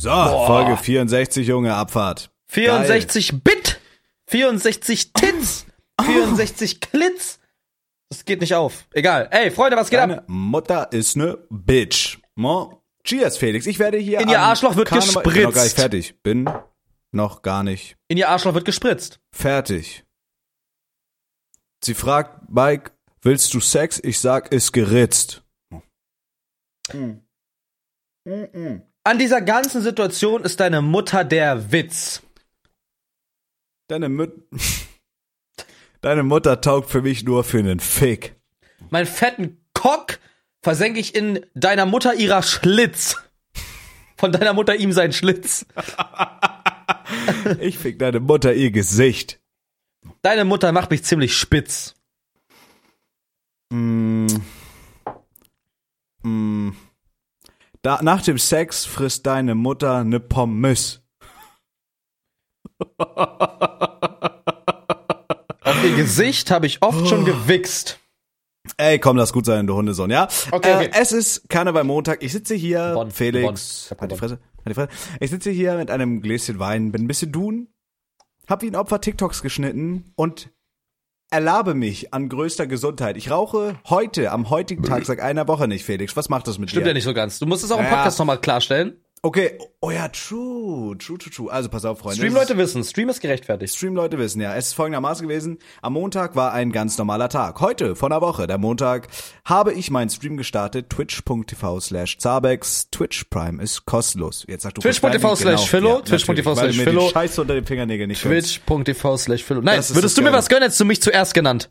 So, Folge 64, Junge, Abfahrt. 64 Bit, 64 Tits, 64 Klitz. Das geht nicht auf. Egal. Ey, Freunde, was geht Deine ab? Mutter ist ne Bitch. Mo? Cheers, Felix. Ich werde hier In ihr Arschloch wird Karneval- Ich bin noch gar nicht gespritzt. fertig. Bin noch gar nicht In ihr Arschloch wird gespritzt. fertig. Sie fragt Mike, willst du Sex? Ich sag, ist geritzt. An dieser ganzen Situation ist deine Mutter der Witz. Deine Mut Deine Mutter taugt für mich nur für einen Fick. Meinen fetten Cock versenke ich in deiner Mutter ihrer Schlitz. Von deiner Mutter ihm sein Schlitz. Ich fick deine Mutter ihr Gesicht. Deine Mutter macht mich ziemlich spitz. Mm. Mm. Da, nach dem Sex frisst deine Mutter ne Pommes. Auf ihr Gesicht habe ich oft schon gewichst. Ey, komm, lass gut sein, du Hundesohn, ja? Okay, okay. Äh, es ist Karneval Montag. Ich sitze hier, Bonn, Felix. Hab Halt die. Fresse, halt die Fresse. Ich sitze hier mit einem Gläschen Wein, bin ein bisschen dun, hab wie ein Opfer TikToks geschnitten und erlabe mich an größter Gesundheit. Ich rauche heute, am heutigen Tag, seit einer Woche nicht, Felix. Was macht das mit Stimmt dir? ja nicht so ganz. Du musst es auch im Ja. Podcast nochmal klarstellen. Okay, oh ja, true, true, true, true. Also pass auf, Freunde. Stream-Leute wissen, Stream ist gerechtfertigt. Stream-Leute wissen, ja. Es ist folgendermaßen gewesen. Am Montag war ein ganz normaler Tag. Heute, vor einer Woche, der Montag, habe ich meinen Stream gestartet. Twitch.tv slash Zabex. Twitch Prime ist kostenlos. Jetzt sagst du Twitch.tv slash Philo, Ja, Twitch.tv slash Philo. Scheiße unter den Fingernägeln nicht. Twitch.tv slash Philo. Nein, würdest du mir was gönnen, hättest du mich zuerst genannt.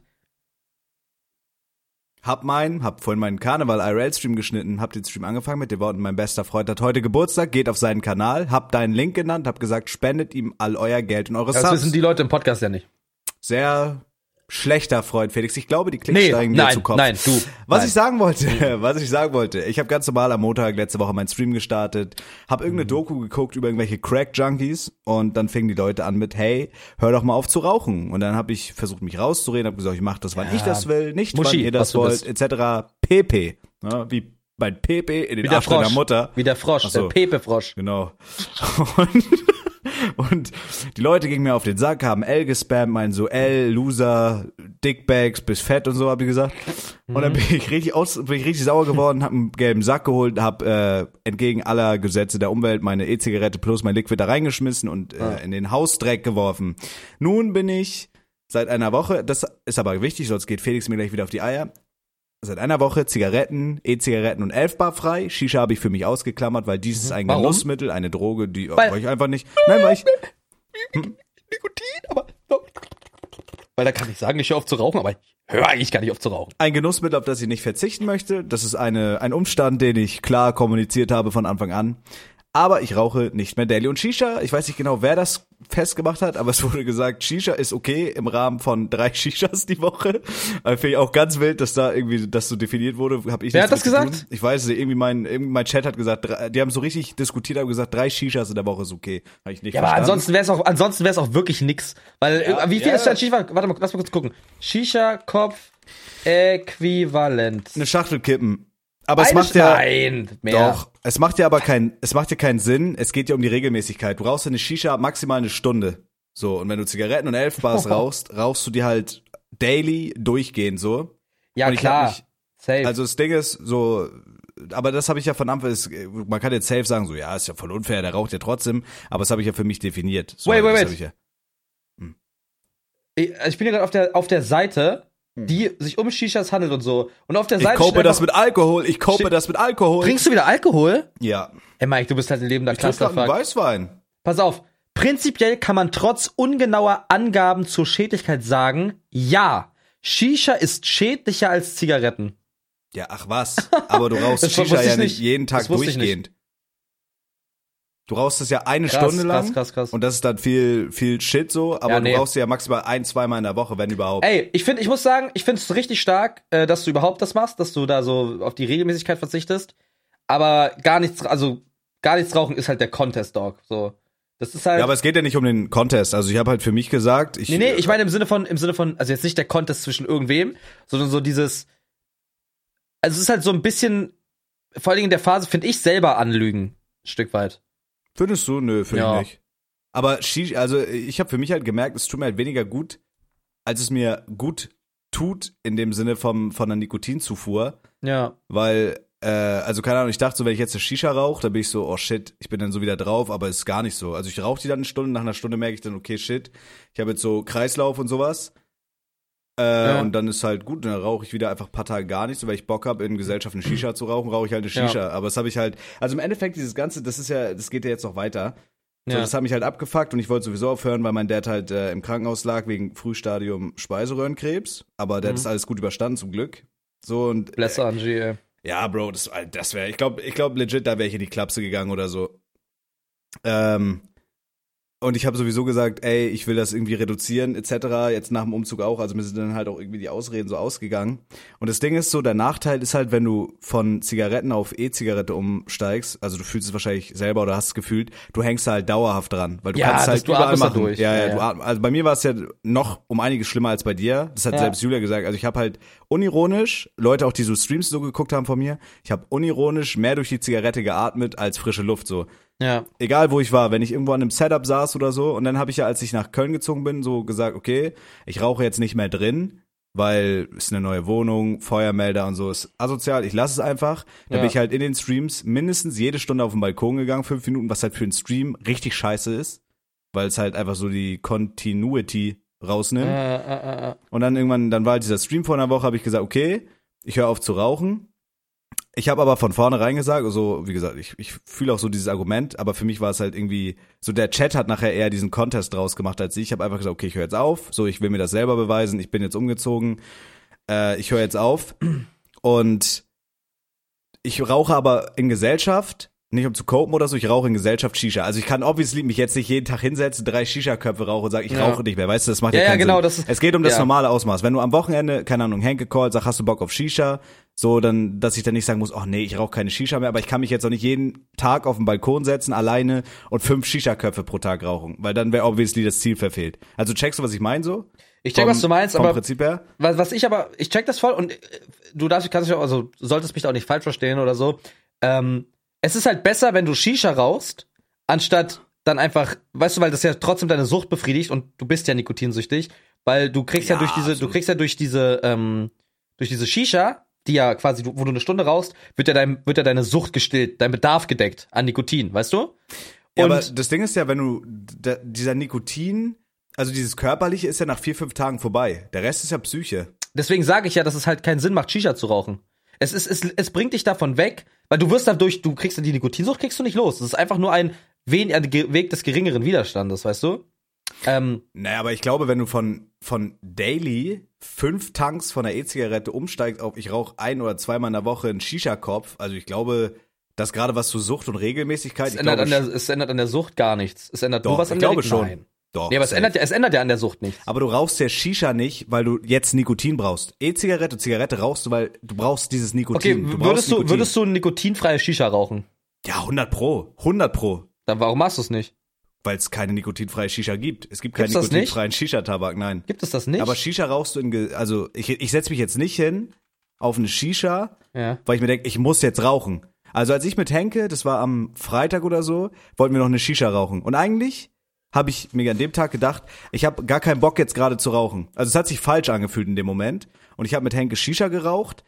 Hab meinen, hab vorhin meinen Karneval IRL Stream geschnitten, hab den Stream angefangen mit den Worten, mein bester Freund hat heute Geburtstag, geht auf seinen Kanal, hab deinen Link genannt, hab gesagt, spendet ihm all euer Geld und eure Das Subs. wissen die Leute im Podcast ja nicht. Sehr schlechter Freund, Felix. Ich glaube, die Klicks Nee, steigen nein, zu Kopf. nein, du, Was nein. ich sagen wollte, was ich sagen wollte, ich habe ganz normal am Montag letzte Woche meinen Stream gestartet, habe irgendeine Mhm. Doku geguckt über irgendwelche Crack-Junkies und dann fingen die Leute an mit, hey, hör doch mal auf zu rauchen. Und dann habe ich versucht, mich rauszureden, habe gesagt, ich mache das, wann ich das will, nicht Muschi, wann ihr das wollt, etc. PP. Ja, wie mein PP in den Wie der Arsch deiner Frosch. Mutter. Wie der Frosch, Ach so. der Pepe-Frosch. Genau. Und, und die Leute gingen mir auf den Sack, haben L gespammt, meinen so L, Loser, Dickbags bis fett und so, hab ich gesagt. Und dann bin ich richtig aus, bin ich richtig sauer geworden, hab einen gelben Sack geholt, hab äh, entgegen aller Gesetze der Umwelt meine E-Zigarette plus mein Liquid da reingeschmissen und äh, in den Hausdreck geworfen. Nun bin ich seit einer Woche, das ist aber wichtig, sonst geht Felix mir gleich wieder auf die Eier. Seit einer Woche Zigaretten, E-Zigaretten und Elfbar frei. Shisha habe ich für mich ausgeklammert, weil dies ist ein Warum? Genussmittel, eine Droge, die Weil- ich einfach nicht. Nein, weil ich. Nikotin, aber. Weil da kann ich sagen, ich höre auf zu rauchen, aber ich höre eigentlich gar nicht auf zu rauchen. Ein Genussmittel, auf das ich nicht verzichten möchte. Das ist eine, ein Umstand, den ich klar kommuniziert habe von Anfang an. Aber ich rauche nicht mehr Daily. Und Shisha, ich weiß nicht genau, wer das festgemacht hat, aber es wurde gesagt, Shisha ist okay im Rahmen von drei Shishas die Woche. Äh, Finde ich auch ganz wild, dass da irgendwie das so definiert wurde. Hab ich Wer hat das gesagt? Ich weiß es, irgendwie mein, irgendwie mein Chat hat gesagt, drei- die haben so richtig diskutiert, haben gesagt, drä Shishas in der Woche ist okay. Habe ich nicht Ja, aber verstanden. ansonsten wäre es auch, ansonsten wäre es auch wirklich nix. Weil, äh, wie viel ja. ist dein Shisha? Warte mal, lass mal kurz gucken. Shisha-Kopf äquivalent. eine Schachtel kippen. Aber es macht ja. Doch, es macht ja aber kein, es macht ja keinen Sinn. Es geht ja um die Regelmäßigkeit. Du rauchst eine Shisha maximal eine Stunde. So, und wenn du Zigaretten und Elfbars rauchst, rauchst du die halt daily durchgehend so. Ja, klar. mich- Safe. Also das Ding ist so, aber das habe ich ja von Anfang ist, man kann jetzt safe sagen, so, ja, ist ja voll unfair, der raucht ja trotzdem, aber das habe ich ja für mich definiert. So, Wait, wait, wait. Ich, ja. ich, ich bin ja gerade auf der, auf der Seite, die sich um Shishas handelt und so. Und auf der Hm. ich Seite kope das mit Alkohol, ich kope das mit Alkohol. Trinkst du wieder Alkohol? ja. Ey, Mike, du bist halt ein lebender Ich Clusterfuck. Weißwein. Pass auf. Prinzipiell kann man trotz ungenauer Angaben zur Schädlichkeit sagen, ja, Shisha ist schädlicher als Zigaretten. Ja, ach was. Aber du rauchst Shisha ich ja nicht nicht. jeden Tag ich durchgehend. Du rauchst es ja eine Krass, Stunde lang. krass, krass, krass. Und das ist dann viel, viel Shit so. Aber Ja, du nee. rauchst ja maximal ein, zweimal in der Woche, wenn überhaupt. Ey, ich finde, ich muss sagen, ich finde es richtig stark, äh, dass du überhaupt das machst, dass du da so auf die Regelmäßigkeit verzichtest. Aber gar nichts, also gar nichts rauchen ist halt der Contest Dog. So, das ist halt. Ja, aber es geht ja nicht um den Contest. Also ich habe halt für mich gesagt, ich. nee, nee, ich meine im Sinne von, im Sinne von, also jetzt nicht der Contest zwischen irgendwem, sondern so dieses. Also es ist halt so ein bisschen, vor allen Dingen in der Phase, finde ich selber anlügen, ein Stück weit. Findest du? Nö, finde Ja. ich nicht. Aber Shisha, also ich habe für mich halt gemerkt, es tut mir halt weniger gut, als es mir gut tut, in dem Sinne vom, von der Nikotinzufuhr. Ja. Weil, äh, also keine Ahnung, ich dachte so, wenn ich jetzt eine Shisha rauche, dann bin ich so, oh shit, ich bin dann so wieder drauf, aber ist gar nicht so. Also ich rauche die dann eine Stunde, nach einer Stunde merke ich dann, okay, shit, ich habe jetzt so Kreislauf und sowas. Äh, Ja. Und dann ist halt gut, dann rauche ich wieder einfach ein paar Tage gar nicht, so weil ich Bock habe, in Gesellschaft eine Shisha zu rauchen, rauche ich halt eine Ja. Shisha. Aber das habe ich halt, also im Endeffekt dieses Ganze, das ist ja, das geht ja jetzt noch weiter. So, Ja. das hat mich halt abgefuckt und ich wollte sowieso aufhören, weil mein Dad halt äh, im Krankenhaus lag wegen Frühstadium Speiseröhrenkrebs. Aber der hat Mhm. das alles gut überstanden, zum Glück. So und Bless Angie, ey. ja, Bro, das, das wäre, ich glaube, ich glaube legit, da wäre ich in die Klapse gegangen oder so. Ähm, und ich habe sowieso gesagt, ey, ich will das irgendwie reduzieren, etc. Jetzt nach dem Umzug auch. Also mir sind dann halt auch irgendwie die Ausreden so ausgegangen. Und das Ding ist so, der Nachteil ist halt, wenn du von Zigaretten auf E-Zigarette umsteigst, also du fühlst es wahrscheinlich selber oder hast es gefühlt, du hängst da halt dauerhaft dran, weil du Ja, kannst halt du überall machen. durch. Ja, ja, Ja, du ja. atm- also bei mir war es ja noch um einiges schlimmer als bei dir. Das hat Ja. selbst Julia gesagt. Also ich habe halt unironisch, Leute auch, die so Streams so geguckt haben von mir, ich habe unironisch mehr durch die Zigarette geatmet als frische Luft so. Ja. Egal wo ich war, wenn ich irgendwo an einem Setup saß oder so und dann habe ich ja, als ich nach Köln gezogen bin, so gesagt, okay, ich rauche jetzt nicht mehr drin, weil ist eine neue Wohnung, Feuermelder und so ist asozial, ich lasse es einfach. Da Ja. bin ich halt in den Streams mindestens jede Stunde auf den Balkon gegangen, fünf Minuten, was halt für einen Stream richtig scheiße ist, weil es halt einfach so die Continuity rausnimmt. Äh, äh, äh. Und dann irgendwann, dann war halt dieser Stream vor einer Woche, habe ich gesagt, okay, ich höre auf zu rauchen. Ich habe aber von vornherein gesagt, also wie gesagt, ich, ich fühle auch so dieses Argument, aber für mich war es halt irgendwie, so der Chat hat nachher eher diesen Contest draus gemacht als ich. Ich habe einfach gesagt, okay, ich höre jetzt auf, so ich will mir das selber beweisen, ich bin jetzt umgezogen, äh, ich höre jetzt auf und ich rauche aber in Gesellschaft, nicht um zu copen oder so, ich rauche in Gesellschaft Shisha. Also ich kann obviously mich jetzt nicht jeden Tag hinsetzen, drei Shisha-Köpfe rauchen und sagen, ich Ja. rauche nicht mehr, weißt du, das macht Ja, ja, ja, keinen genau, Sinn. das ist- es geht um das ja. normale Ausmaß. Wenn du am Wochenende, keine Ahnung, Henke call, sag, hast du Bock auf Shisha, so dann, dass ich dann nicht sagen muss, oh nee, ich rauche keine Shisha mehr, aber ich kann mich jetzt auch nicht jeden Tag auf den Balkon setzen, alleine und fünf Shisha-Köpfe pro Tag rauchen, weil dann wäre obviously das Ziel verfehlt. Also checkst du, was ich meine so? Ich check, Vom- was du meinst, vom aber Prinzip her? was, was ich aber, ich check das voll und äh, du darfst, kannst dich auch, also du solltest mich da auch nicht falsch verstehen oder so. Ähm, es ist halt besser, wenn du Shisha rauchst, anstatt dann einfach, weißt du, weil das ja trotzdem deine Sucht befriedigt und du bist ja nikotinsüchtig, weil du kriegst ja, Ja, durch diese, du absolut. kriegst ja durch diese, ähm, durch diese Shisha, die ja quasi, wo du eine Stunde rauchst, wird ja dein, wird ja deine Sucht gestillt, dein Bedarf gedeckt an Nikotin, weißt du? Ja, Und aber das Ding ist ja, wenn du, da, dieser Nikotin, also dieses Körperliche ist ja nach vier, fünf Tagen vorbei. Der Rest ist ja Psyche. Deswegen sage ich ja, dass es halt keinen Sinn macht, Shisha zu rauchen. Es, ist, es, es bringt dich davon weg, weil du wirst dadurch, du kriegst die Nikotinsucht, kriegst du nicht los. Das ist einfach nur ein wen, ein Weg des geringeren Widerstandes, weißt du? Ähm, Naja, aber ich glaube, wenn du von, von Daily fünf Tanks von der E-Zigarette umsteigst auf ich rauche ein oder zweimal in der Woche einen Shisha-Kopf, also ich glaube, dass gerade was zu Sucht und Regelmäßigkeit, es, ändert glaube, an der, es ändert an der Sucht gar nichts. Es ändert Doch, nur was ich an glaube der schon. Nein. doch, Nee, aber es ändert, ja- es ändert ja an der Sucht nichts. aber du rauchst ja Shisha nicht, weil du jetzt Nikotin brauchst. E-Zigarette, Zigarette rauchst du, weil du brauchst dieses Okay, Nikotin. du brauchst würdest du, Nikotin. würdest du ein nikotinfreies Shisha rauchen? ja, 100 pro, 100 pro. Dann warum machst du es nicht? Weil es keine nikotinfreie Shisha gibt. Es gibt Gibt's keinen nikotinfreien Shisha-Tabak, nein. Gibt es das nicht? Aber Shisha rauchst du in, also ich, ich setze mich jetzt nicht hin auf eine Shisha, ja. weil ich mir denke, ich muss jetzt rauchen. Also als ich mit Henke, das war am Freitag oder so, wollten wir noch eine Shisha rauchen. Und eigentlich habe ich mir an dem Tag gedacht, ich habe gar keinen Bock jetzt gerade zu rauchen. Also es hat sich falsch angefühlt in dem Moment. Und ich habe mit Henke Shisha geraucht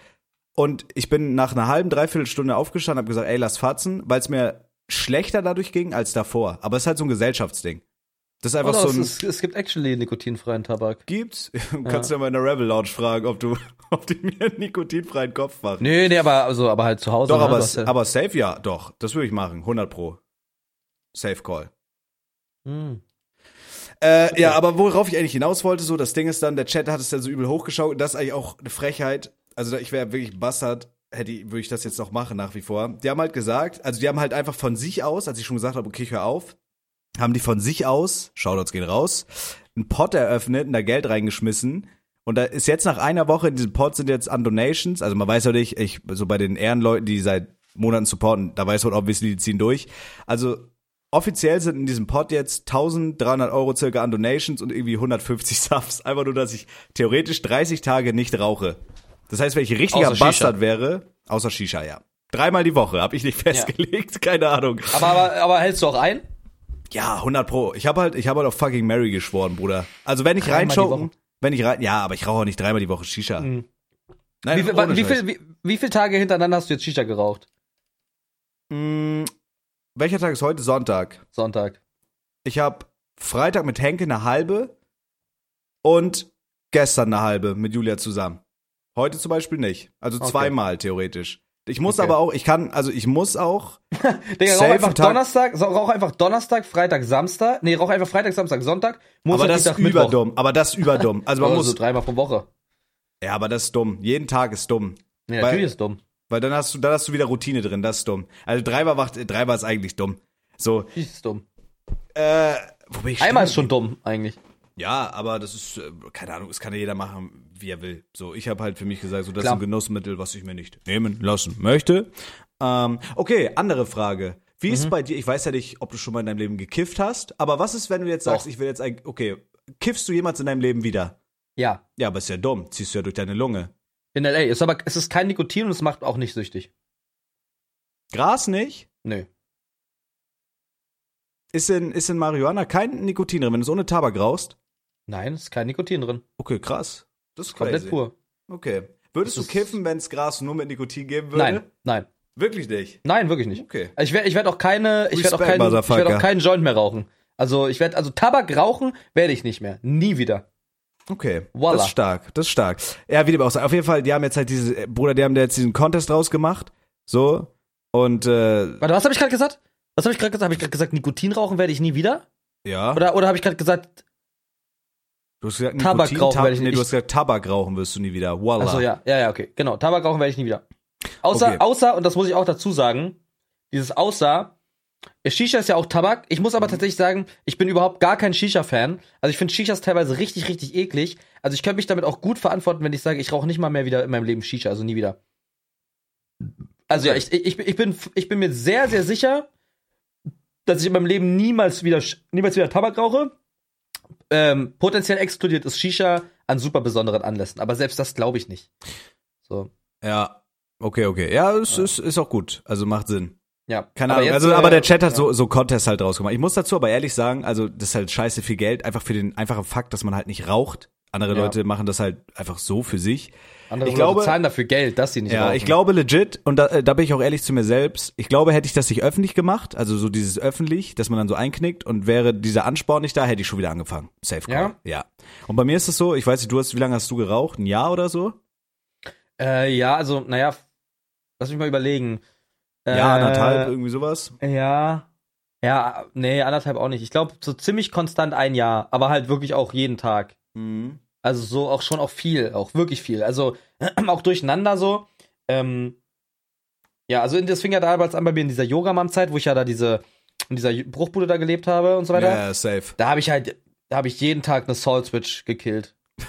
und ich bin nach einer halben, dreiviertel Stunde aufgestanden, habe gesagt, ey, lass fatzen, weil es mir schlechter dadurch ging als davor. Aber es ist halt so ein Gesellschaftsding. Das ist einfach Oder so es, ein... ist, es gibt actually nikotinfreien Tabak. Gibt's? Kannst du ja mal in der Rebel Lounge fragen, ob du, ob die mir einen nikotinfreien Kopf machen. Nee, nee, aber, also, aber halt zu Hause. Doch, ne? aber, Du ja- aber safe ja, doch. Das würde ich machen, 100 pro. Safe Call. Hm. Äh, Ja, aber worauf ich eigentlich hinaus wollte, so, das Ding ist dann, der Chat hat es dann so übel hochgeschaut das ist eigentlich auch eine Frechheit. Also ich wäre wirklich Bastard, hätte würde ich das jetzt noch machen nach wie vor. Die haben halt gesagt, also die haben halt einfach von sich aus, als ich schon gesagt habe, okay, ich hör auf, haben die von sich aus, Shoutouts gehen raus, einen Pot eröffnet und da Geld reingeschmissen. Und da ist jetzt nach einer Woche in diesem Pot sind jetzt an Donations, also man weiß ja nicht, ich, so bei den Ehrenleuten, die seit Monaten supporten, da weiß man obviously, die ziehen durch. Also offiziell sind in diesem Pot jetzt 1300 Euro circa an Donations und irgendwie 150 Subs. Einfach nur, dass ich theoretisch 30 Tage nicht rauche. Das heißt, wenn ich ein richtiger Außer Shisha. Bastard wäre, außer Shisha, ja. Dreimal die Woche, habe ich nicht festgelegt, keine Ahnung. Aber, aber, aber hältst du auch ein? Ja, 100 pro. Ich habe halt, ich habe halt auf fucking Mary geschworen, Bruder. Also wenn ich Woche. wenn ich rein, ja, aber ich rauche auch nicht dreimal die Woche Shisha. Mhm. Nein, Wie, viel, wie, viel, wie, wie viele Tage hintereinander hast du jetzt Shisha geraucht? Mm, welcher Tag ist heute? Sonntag. Sonntag. Ich habe Freitag mit Henke eine halbe und gestern eine halbe mit Julia zusammen. Heute zum Beispiel nicht. Also Okay. zweimal theoretisch. Ich muss Okay. aber auch, ich kann, also ich muss auch. Digga, rauch einfach Tag- Donnerstag, so, rauch einfach Donnerstag, Freitag, Samstag. Nee, rauch einfach Freitag, Samstag, Sonntag, Montag, aber das ist Mittwoch. überdumm. Aber das ist überdumm. Also man Also muss. so dreimal pro Woche. Ja, aber das ist dumm. Jeden Tag ist dumm. Nee, Weil- natürlich ist dumm. Weil dann hast du, dann hast du wieder Routine drin. Das ist dumm. Also dreimal macht, dreimal ist eigentlich dumm. So, Natürlich ist dumm. äh, wo bin ich Einmal ist schon dumm, eigentlich. Ja, aber das ist, äh, keine Ahnung, es kann ja jeder machen, wie er will. So, ich habe halt für mich gesagt, so, das Klar. ist ein Genussmittel, was ich mir nicht nehmen lassen möchte. Ähm, okay, andere Frage. Wie Mhm. ist bei dir, ich weiß ja nicht, ob du schon mal in deinem Leben gekifft hast, aber was ist, wenn du jetzt sagst, Doch. ich will jetzt eigentlich, okay, kiffst du jemals in deinem Leben wieder? Ja. Ja, aber ist ja dumm, ziehst du ja durch deine Lunge. In L.A. Ist aber, es ist kein Nikotin und es macht auch nicht süchtig. Gras nicht? Nö. Ist in, ist in Marihuana kein Nikotin drin, wenn du es ohne Tabak rauchst? Nein, es ist kein Nikotin drin. Okay, krass. Das ist Komplett crazy. pur. Okay. Würdest du Das kiffen, wenn es Gras nur mit Nikotin geben würde? Nein, nein. Wirklich nicht? Nein, wirklich nicht. Okay. Also ich werde ich werd auch keine, ich werde auch, ich werd auch keinen Joint mehr rauchen. Also ich werde, also Tabak rauchen werde ich nicht mehr. Nie wieder. Okay, Voila. das ist stark, das ist stark. Ja, wie dem auch sei. Auf jeden Fall, die haben jetzt halt diese, äh, Bruder, die haben da jetzt diesen Contest rausgemacht, so, und, äh, Warte, was habe ich gerade gesagt? Was habe ich gerade gesagt? Habe ich gerade gesagt, Nikotin rauchen werde ich nie wieder? ja, Oder, oder habe ich gerade gesagt, du hast gesagt, Tabak Nikotin, rauchen werde ich nee, nicht. du hast gesagt, Tabak rauchen wirst du nie wieder, voila. also ja, ja, ja, okay, genau. Tabak rauchen werde ich nie wieder. Außer, Okay. außer, und das muss ich auch dazu sagen, dieses außer, Shisha ist ja auch Tabak. Ich muss aber Mhm. tatsächlich sagen, ich bin überhaupt gar kein Shisha-Fan. Also ich finde Shishas teilweise richtig, richtig eklig. Also ich könnte mich damit auch gut verantworten, wenn ich sage, ich rauche nicht mal mehr wieder in meinem Leben Shisha, also nie wieder. Also ja, ich, ich, ich, bin, ich bin mir sehr, sehr sicher, dass ich in meinem Leben niemals wieder, niemals wieder Tabak rauche. Ähm, potenziell exkludiert ist Shisha an super besonderen Anlässen. Aber selbst das glaube ich nicht. So, Ja, okay, okay. Ja, es Ist, ist auch gut, also macht Sinn. ja. Keine Aber Ahnung, jetzt, also, aber äh, der Chat hat ja. so, so Contests halt draus gemacht. Ich muss dazu aber ehrlich sagen, also, das ist halt scheiße viel Geld, einfach für den einfachen Fakt, dass man halt nicht raucht. Andere Ja. Leute machen das halt einfach so für sich. Andere ich Leute glaube- zahlen dafür Geld, dass sie nicht Ja, rauchen. ich glaube legit, und da, äh, da bin ich auch ehrlich zu mir selbst, ich glaube, hätte ich das nicht öffentlich gemacht, also so dieses öffentlich, dass man dann so einknickt und wäre dieser Ansporn nicht da, hätte ich schon wieder angefangen. Safe Call. Ja? Ja. Und bei mir ist es so, ich weiß nicht, du hast, wie lange hast du geraucht? Ein Jahr oder so? Äh, ja, also, naja, lass mich mal überlegen. Äh, Ja, anderthalb, irgendwie sowas. Ja. Ja, nee, anderthalb auch nicht. Ich glaube, so ziemlich konstant ein Jahr, aber halt wirklich auch jeden Tag. Mhm. Also so auch schon auch viel, auch wirklich viel. Also auch durcheinander so. Ähm, ja, also in- das fing ja damals an bei mir in dieser Yoga-Mom-Zeit, wo ich ja da diese, in dieser Bruchbude da gelebt habe und so weiter. Ja, safe. Da habe ich halt, da habe ich jeden Tag eine Soul Switch gekillt.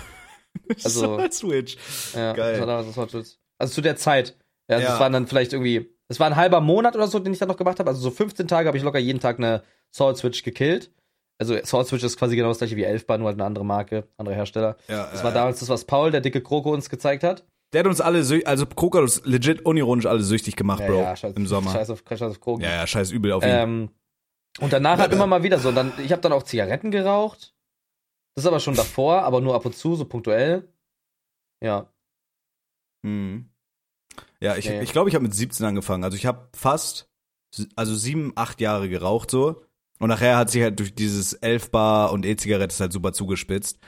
Also- So, Switch. Ja, Geil. Das war damals Soul Switch. Also zu der Zeit. Ja, also Ja. das waren dann vielleicht irgendwie, es war ein halber Monat oder so, den ich dann noch gemacht habe. Also so 15 Tage habe ich locker jeden Tag eine Soul Switch gekillt. Also Soul Switch ist quasi genau das gleiche wie Elfbar, nur halt eine andere Marke, andere Hersteller. Ja, Das war damals das, was Paul, der dicke Kroko, uns gezeigt hat. Der hat uns alle, also Kroko hat uns legit unironisch alle süchtig gemacht, Ja, Bro, ja, scheiß, im Sommer. Scheiß auf, scheiß auf Kroko. Ja, ja, scheiß übel auf ihn. Ähm, und danach halt immer mal wieder so. Und dann, ich habe dann auch Zigaretten geraucht. Das ist aber schon davor, aber nur ab und zu, so punktuell. Ja. Mhm. Ja, ich Nee. glaube, ich, glaub, ich habe mit 17 angefangen. Also ich habe fast, also sieben, acht Jahre geraucht so. Und nachher hat sich halt durch dieses Elfbar und E-Zigarette halt super zugespitzt.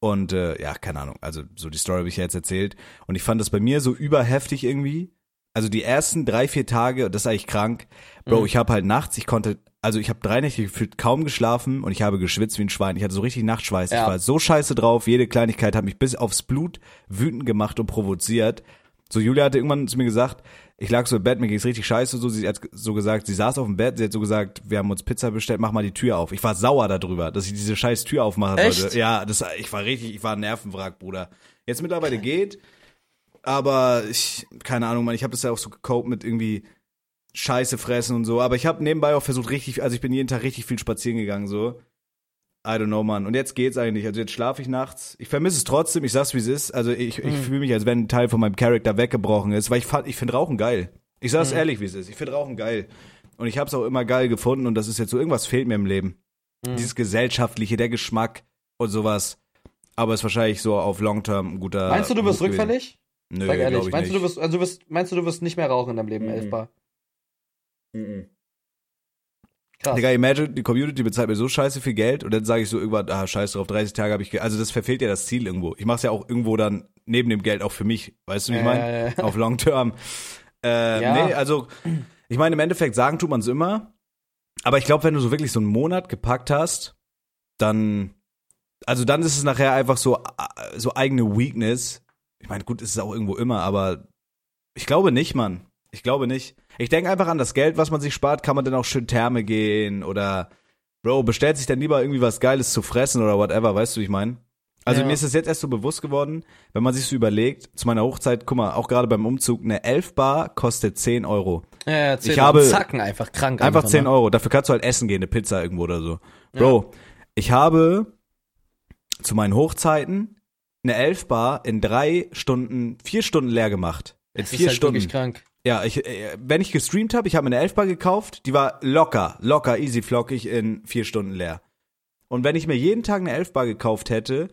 Und äh, ja, keine Ahnung. Also so die Story habe ich ja jetzt erzählt. Und ich fand das bei mir so überheftig irgendwie. Also die ersten drei, vier Tage, das ist eigentlich krank. Bro, Mhm. ich habe halt nachts, ich konnte, also ich habe drei Nächte gefühlt kaum geschlafen und ich habe geschwitzt wie ein Schwein. Ich hatte so richtig Nachtschweiß. Ja. Ich war so scheiße drauf. Jede Kleinigkeit hat mich bis aufs Blut wütend gemacht und provoziert. So, Julia hatte irgendwann zu mir gesagt, ich lag so im Bett, mir ging's richtig scheiße, so, sie hat so gesagt, sie saß auf dem Bett, sie hat so gesagt, wir haben uns Pizza bestellt, mach mal die Tür auf. Ich war sauer darüber, dass ich diese scheiß Tür aufmachen Echt? sollte. Ja, das, ich war richtig, ich war ein Nervenwrack, Bruder. Jetzt mittlerweile geht, aber ich, keine Ahnung, man, ich habe das ja auch so gecopt mit irgendwie Scheiße fressen und so, aber ich habe nebenbei auch versucht richtig, also ich bin jeden Tag richtig viel spazieren gegangen, so. I don't know, Mann. Und jetzt geht's eigentlich. Also jetzt schlafe ich nachts. Ich vermisse es trotzdem. Ich sag's, wie es ist. Also ich, ich Mhm. fühle mich, als wenn ein Teil von meinem Charakter weggebrochen ist, weil ich ich finde Rauchen geil. Ich sag's ehrlich, wie es ist. Ich finde Rauchen geil. Und ich hab's auch immer geil gefunden und das ist jetzt so, irgendwas fehlt mir im Leben. Mhm. Dieses Gesellschaftliche, der Geschmack und sowas. Aber ist wahrscheinlich so auf Long Term ein guter. Meinst du, du gewesen. rückfällig? Nö, Sag ehrlich, ich meinst du, nicht. du wirst, also du wirst, meinst du, du wirst nicht mehr rauchen in deinem Leben, Mhm. Elfbar? Mhm. Krass. Digga, imagine, die Community bezahlt mir so scheiße viel Geld und dann sage ich so irgendwann, ah, scheiß drauf, 30 Tage habe ich, also das verfehlt ja das Ziel irgendwo. Ich mache es ja auch irgendwo dann neben dem Geld auch für mich, weißt du, wie ich meine? ja. Auf Long Term. Äh, Ja. Nee, also ich meine, im Endeffekt sagen tut man es immer, aber ich glaube, wenn du so wirklich so einen Monat gepackt hast, dann, also dann ist es nachher einfach so, äh, so eigene Weakness. Ich meine, gut, ist es auch irgendwo immer, aber ich glaube nicht, Mann. Ich glaube nicht. Ich denke einfach an das Geld, was man sich spart, kann man dann auch schön Therme gehen oder Bro, bestellt sich dann lieber irgendwie was Geiles zu fressen oder whatever, weißt du, wie ich meine? Also Ja. mir ist das jetzt erst so bewusst geworden, wenn man sich so überlegt, zu meiner Hochzeit, guck mal, auch gerade beim Umzug, eine 11 Bar kostet 10 Euro. Ja, ja, erzähl Ich mal. habe- Zacken einfach krank. Einfach 10 ne? Euro. Dafür kannst du halt essen gehen, eine Pizza irgendwo oder so. Bro, ich habe zu meinen Hochzeiten eine 11 Bar in drei Stunden, vier Stunden leer gemacht. In Das ist vier halt Stunden. wirklich krank. Ja, ich, äh, wenn ich gestreamt habe, ich habe mir eine 11 Bar gekauft, die war locker, locker, easy, flockig in vier Stunden leer. Und wenn ich mir jeden Tag eine 11 Bar gekauft hätte,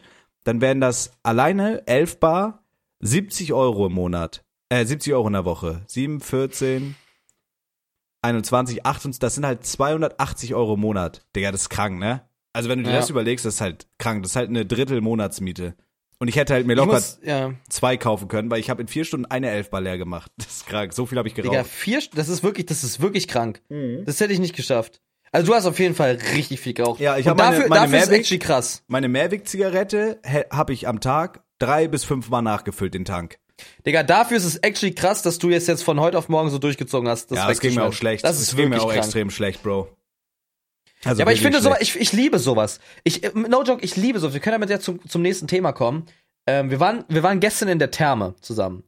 dann wären das alleine 11 Bar 70 Euro im Monat. Äh, 70 Euro in der Woche. 7, 14, 21, 28, das sind halt 280 Euro im Monat. Digga, das ist krank, ne? Also wenn du dir Ja. das überlegst, das ist halt krank. Das ist halt eine Drittel Monatsmiete. Und ich hätte halt mir locker muss, ja, zwei kaufen können, weil ich habe in vier Stunden eine Elfbar leer gemacht. Das ist krank. So viel habe ich geraucht. Digga, vier, das ist wirklich, das ist wirklich krank. Mhm. Das hätte ich nicht geschafft. Also du hast auf jeden Fall richtig viel geraucht. Ja, ich Und hab meine- dafür, meine dafür ist Mehrweg- actually krass. Meine Mehrweg-Zigarette habe ich am Tag drei bis fünf Mal nachgefüllt, den Tank. Digga, dafür ist es actually krass, dass du jetzt, jetzt von heute auf morgen so durchgezogen hast. Das ja, das ging mir auch schlecht. Das ist ging mir auch krank. extrem schlecht, Bro. Also Ja, aber ich finde sowas, schlecht. ich, ich liebe sowas. Ich, äh, no joke, ich liebe sowas. Wir können damit ja zum, zum nächsten Thema kommen. Ähm, wir waren, wir waren gestern in der Therme zusammen.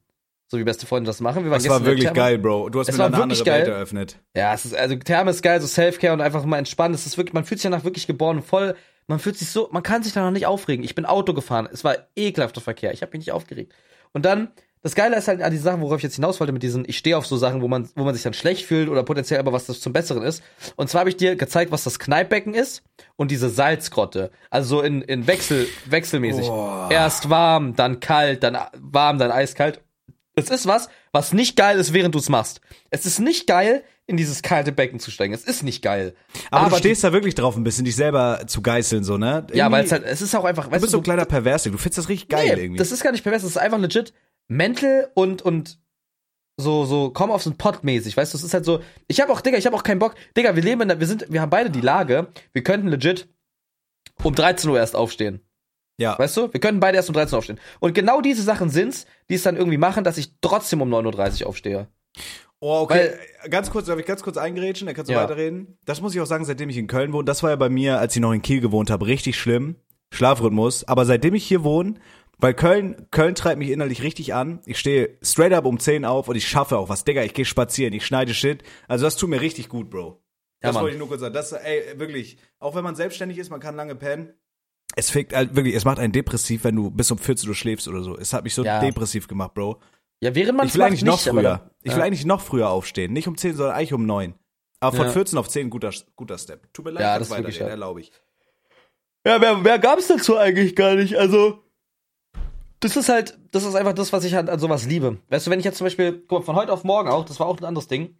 So wie beste Freunde das machen. Wir waren Das war wirklich geil, Bro. Du hast Es mir da eine andere Welt geil. eröffnet. Ja, es ist, also Therme ist geil, so Selfcare und einfach mal entspannen. Es ist wirklich, man fühlt sich danach wirklich geboren, voll, man fühlt sich so, man kann sich danach nicht aufregen. Ich bin Auto gefahren, es war ekelhafter Verkehr, ich habe mich nicht aufgeregt. Und dann, das Geile ist halt an die Sachen, worauf ich jetzt hinaus wollte, mit diesen, ich stehe auf so Sachen, wo man, wo man sich dann schlecht fühlt oder potenziell aber was das zum Besseren ist. Und zwar habe ich dir gezeigt, was das Kneippbecken ist und diese Salzgrotte. Also so in, in Wechsel, wechselmäßig. Erst warm, dann kalt, dann warm, dann eiskalt. Es ist was, was nicht geil ist, während du es machst. Es ist nicht geil, in dieses kalte Becken zu steigen. Es ist nicht geil. Aber, du stehst da wirklich drauf, ein bisschen dich selber zu geißeln, so, ne? ja, weil Irgendwie- es halt, es ist auch einfach, Du weißt bist so du, ein kleiner Perversig. Du findest das richtig geil nee, irgendwie. das ist gar nicht pervers, das ist einfach legit mental und, und so, so, komm auf so ein Pott mäßig, weißt du, es ist halt so, ich hab auch, Digga, ich hab auch keinen Bock, Digga, wir leben in der, wir sind, wir haben beide die Lage, wir könnten legit um 13 Uhr erst aufstehen. ja. Weißt du? Wir könnten beide erst um 13 Uhr aufstehen. Und genau diese Sachen sind's, die es dann irgendwie machen, dass ich trotzdem um 9.30 Uhr aufstehe. Oh, okay. ganz kurz, darf ich ganz kurz eingrätschen, dann kannst du Ja. weiterreden. Das muss ich auch sagen, seitdem ich in Köln wohne, das war ja bei mir, als ich noch in Kiel gewohnt habe, richtig schlimm. Schlafrhythmus. Aber seitdem ich hier wohne, weil Köln, Köln treibt mich innerlich richtig an. Ich stehe straight up um 10 auf und ich schaffe auch was. Digga, ich gehe spazieren, ich schneide Shit. Also das tut mir richtig gut, Bro. Ja, Das Mann. wollte ich nur kurz sagen. Das, ey, wirklich, auch wenn man selbstständig ist, man kann lange pennen. Es fickt halt wirklich, es macht einen depressiv, wenn du bis um 14 Uhr schläfst oder so. Es hat mich so Ja. depressiv gemacht, Bro. Ja, während man Ich will eigentlich noch nicht, früher. dann- Ich ja. will eigentlich noch früher aufstehen. Nicht um 10, sondern eigentlich um 9. Aber von Ja. 14 auf 10 guter, guter Step. Tut mir leid, Ja, das weiterreden, erlaube ich. Ja, mehr, mehr gab's dazu eigentlich gar nicht. Also, das ist halt, das ist einfach das, was ich halt an sowas liebe. Weißt du, wenn ich jetzt zum Beispiel, guck mal, von heute auf morgen auch, das war auch ein anderes Ding,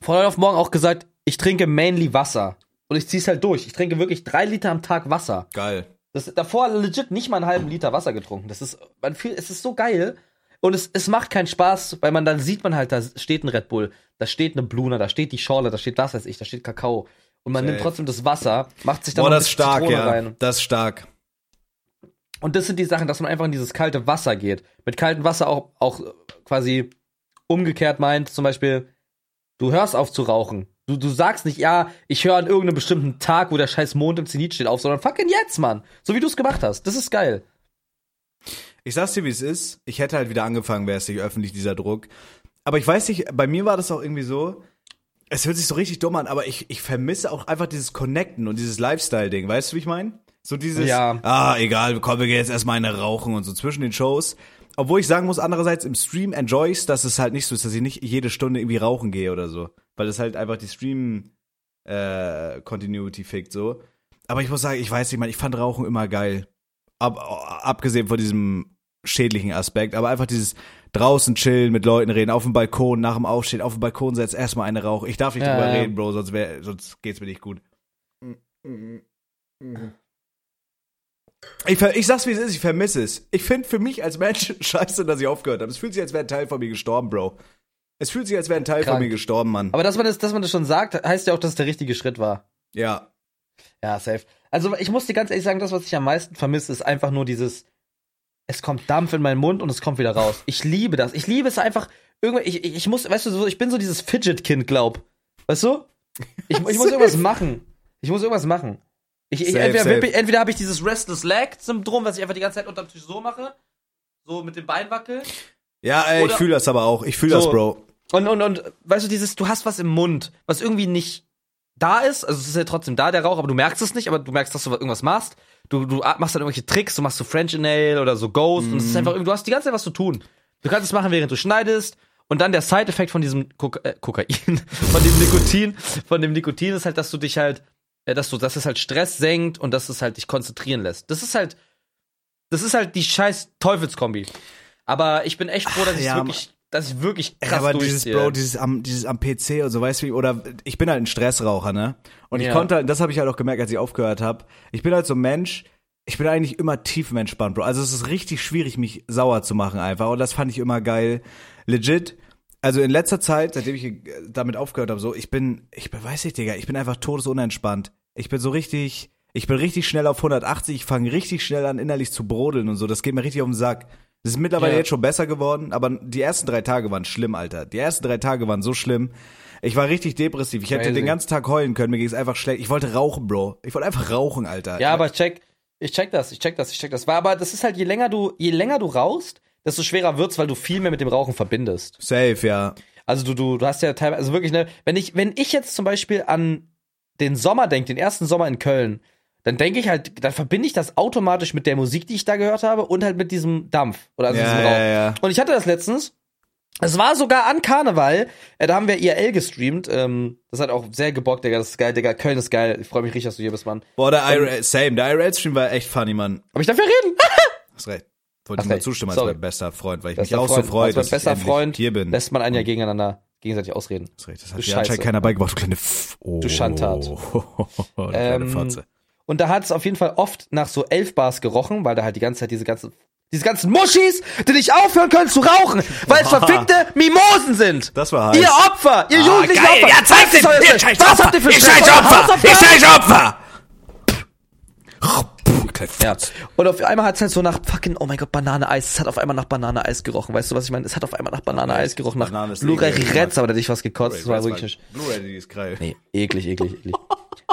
von heute auf morgen auch gesagt, ich trinke mainly Wasser. Und ich zieh's halt durch. Ich trinke wirklich drei Liter am Tag Wasser. Geil. Das, davor legit nicht mal einen halben Liter Wasser getrunken. Das ist, man fühlt, es ist so geil. Und es, es macht keinen Spaß, weil man dann sieht man halt, da steht ein Red Bull, da steht eine Bluna, da steht die Schorle, da steht was weiß ich, da steht Kakao. Und man Safe. nimmt trotzdem das Wasser, macht sich dann Boah, das ist stark, Zitrone ja. rein. Das ist stark. Und das sind die Sachen, dass man einfach in dieses kalte Wasser geht. Mit kaltem Wasser auch, auch quasi umgekehrt meint, zum Beispiel, du hörst auf zu rauchen. Du, du sagst nicht, ja, ich höre an irgendeinem bestimmten Tag, wo der scheiß Mond im Zenit steht, auf, sondern fucking jetzt, Mann. So wie du es gemacht hast. Das ist geil. Ich sag's dir, wie es ist. Ich hätte halt wieder angefangen, wäre es nicht öffentlich, dieser Druck. Aber ich weiß nicht, bei mir war das auch irgendwie so, es hört sich so richtig dumm an, aber ich, ich vermisse auch einfach dieses Connecten und dieses Lifestyle-Ding. Weißt du, wie ich meine? So dieses, Ja. ah, egal, komm, wir gehen jetzt erstmal eine rauchen und so zwischen den Shows. Obwohl ich sagen muss, andererseits im Stream enjoy ich's, dass es halt nicht so ist, dass ich nicht jede Stunde irgendwie rauchen gehe oder so. Weil es halt einfach die Stream äh, Continuity fickt so. Aber ich muss sagen, ich weiß nicht, man, ich fand Rauchen immer geil. Ab, abgesehen von diesem schädlichen Aspekt, aber einfach dieses draußen chillen, mit Leuten reden, auf dem Balkon, nach dem Aufstehen, auf dem Balkon setzt erstmal eine Rauch. Ich darf nicht Ja, drüber ja. reden, Bro, sonst, wär, sonst geht's mir nicht gut. Ich, ver- ich sag's wie es ist, ich vermisse es. Ich finde für mich als Mensch scheiße, dass ich aufgehört habe. Es fühlt sich, als wäre ein Teil von mir gestorben, Bro. Es fühlt sich, als wäre ein Teil Krank. von mir gestorben, Mann. Aber dass man das, dass man das schon sagt, heißt ja auch, dass es der richtige Schritt war. Ja. Ja, safe. Also ich muss dir ganz ehrlich sagen, das, was ich am meisten vermisse, ist einfach nur dieses, es kommt Dampf in meinen Mund und es kommt wieder raus. Ich liebe das. Ich liebe es einfach, irgendwie, ich, ich, ich muss, weißt du, so, ich bin so dieses Fidget-Kind, glaub. Weißt du? Ich, ich muss irgendwas machen. Ich muss irgendwas machen. Ich, ich, Safe, entweder safe. ich- entweder habe ich dieses Restless Leg-Syndrom, was ich einfach die ganze Zeit unterm Tisch so mache, so mit dem Bein wackel. Ja, ey, ich Oder- fühle das aber auch. Ich fühle das, So. Bro. Und, und, und, weißt du, dieses, du hast was im Mund, was irgendwie nicht da ist, also es ist ja trotzdem da, der Rauch, aber du merkst es nicht, aber du merkst, dass du irgendwas machst. Du, du machst dann irgendwelche Tricks, du machst so French Nail oder so Ghost und es ist einfach, irgendwie- du hast die ganze Zeit was zu tun. Du kannst es machen, während du schneidest und dann der Side-Effekt von diesem Koka äh, Kokain, von dem Nikotin, von dem Nikotin ist halt, dass du dich halt, dass du, dass es halt Stress senkt und dass es halt dich konzentrieren lässt. Das ist halt, das ist halt die scheiß Teufelskombi. Aber ich bin echt froh, dass ich Ja, wirklich, dass ich wirklich krass aber dieses. Bro, dieses am, dieses am PC und so, weißt du wie, oder ich bin halt ein Stressraucher, ne? Und ich Ja. konnte halt, das habe ich halt auch gemerkt, als ich aufgehört habe. Ich bin halt so ein Mensch, ich bin eigentlich immer tiefenentspannt, Bro. Also es ist richtig schwierig, mich sauer zu machen einfach. Und das fand ich immer geil. Legit. Also in letzter Zeit, seitdem ich damit aufgehört habe, so, ich bin, ich bin, weiß ich, Digga, ich bin einfach todesunentspannt. Ich bin so richtig, ich bin richtig schnell auf 180, ich fange richtig schnell an, innerlich zu brodeln und so. Das geht mir richtig auf den Sack. Das ist mittlerweile Ja. jetzt schon besser geworden, aber die ersten drei Tage waren schlimm, Alter. Die ersten drei Tage waren so schlimm. Ich war richtig depressiv. Ich hätte Crazy. den ganzen Tag heulen können. Mir ging es einfach schlecht. Ich wollte rauchen, Bro. Ich wollte einfach rauchen, Alter. Ja, aber check, ich check das, ich check das, ich check das. War aber das ist halt, je länger du, je länger du rauchst, desto schwerer wird's, weil du viel mehr mit dem Rauchen verbindest. Safe, ja. Also du, du, du hast ja teilweise, also wirklich, ne, wenn ich, wenn ich jetzt zum Beispiel an den Sommer denke, den ersten Sommer in Köln, dann denke ich halt, dann verbinde ich das automatisch mit der Musik, die ich da gehört habe und halt mit diesem Dampf oder also Ja, diesem ja, Rauch. ja. Und ich hatte das letztens. Es war sogar an Karneval. Äh, da haben wir IRL gestreamt. Ähm, das hat auch sehr gebockt, Digga. Das ist geil, Digga. Köln ist geil. Ich freue mich richtig, dass du hier bist, Mann. Boah, der IRL, same. Der IRL-Stream war echt funny, Mann. Aber ich darf ja reden. Hast recht. Wollte ich mal zustimmen als mein bester Freund, weil ich Bester mich auch Freund, so freue, dass ich bester endlich Freund hier bin. lässt man einen ja gegeneinander gegenseitig ausreden. Hast recht. Das hat Du dir anscheinend keiner beigebracht, du kleine F oh, Du Schandtat. du kleine Ähm, Fotze. Und da hat es auf jeden Fall oft nach so elf Bars gerochen, weil da halt die ganze Zeit diese ganzen, diese ganzen Muschis, die nicht aufhören können zu rauchen, weil es verfickte Mimosen sind. Das war heiß. Ihr Opfer, ihr jugendlichen geil. Opfer. Ja, zeig Was den, das ihr scheiß Was habt ihr für Ihr scheiß Opfer. Ihr scheiß Opfer. Ja. Und auf einmal hat es halt so nach fucking, oh mein Gott, Banane-Eis. Es hat auf einmal nach Banane-Eis gerochen. Weißt du, was ich meine? Es hat auf einmal nach Banane-Eis gerochen. Nach Blu-ray. Retz, aber da hätte ich was gekotzt. Das war wirklich nicht. Blu-ray, ist geil. Nee, eklig, eklig, eklig.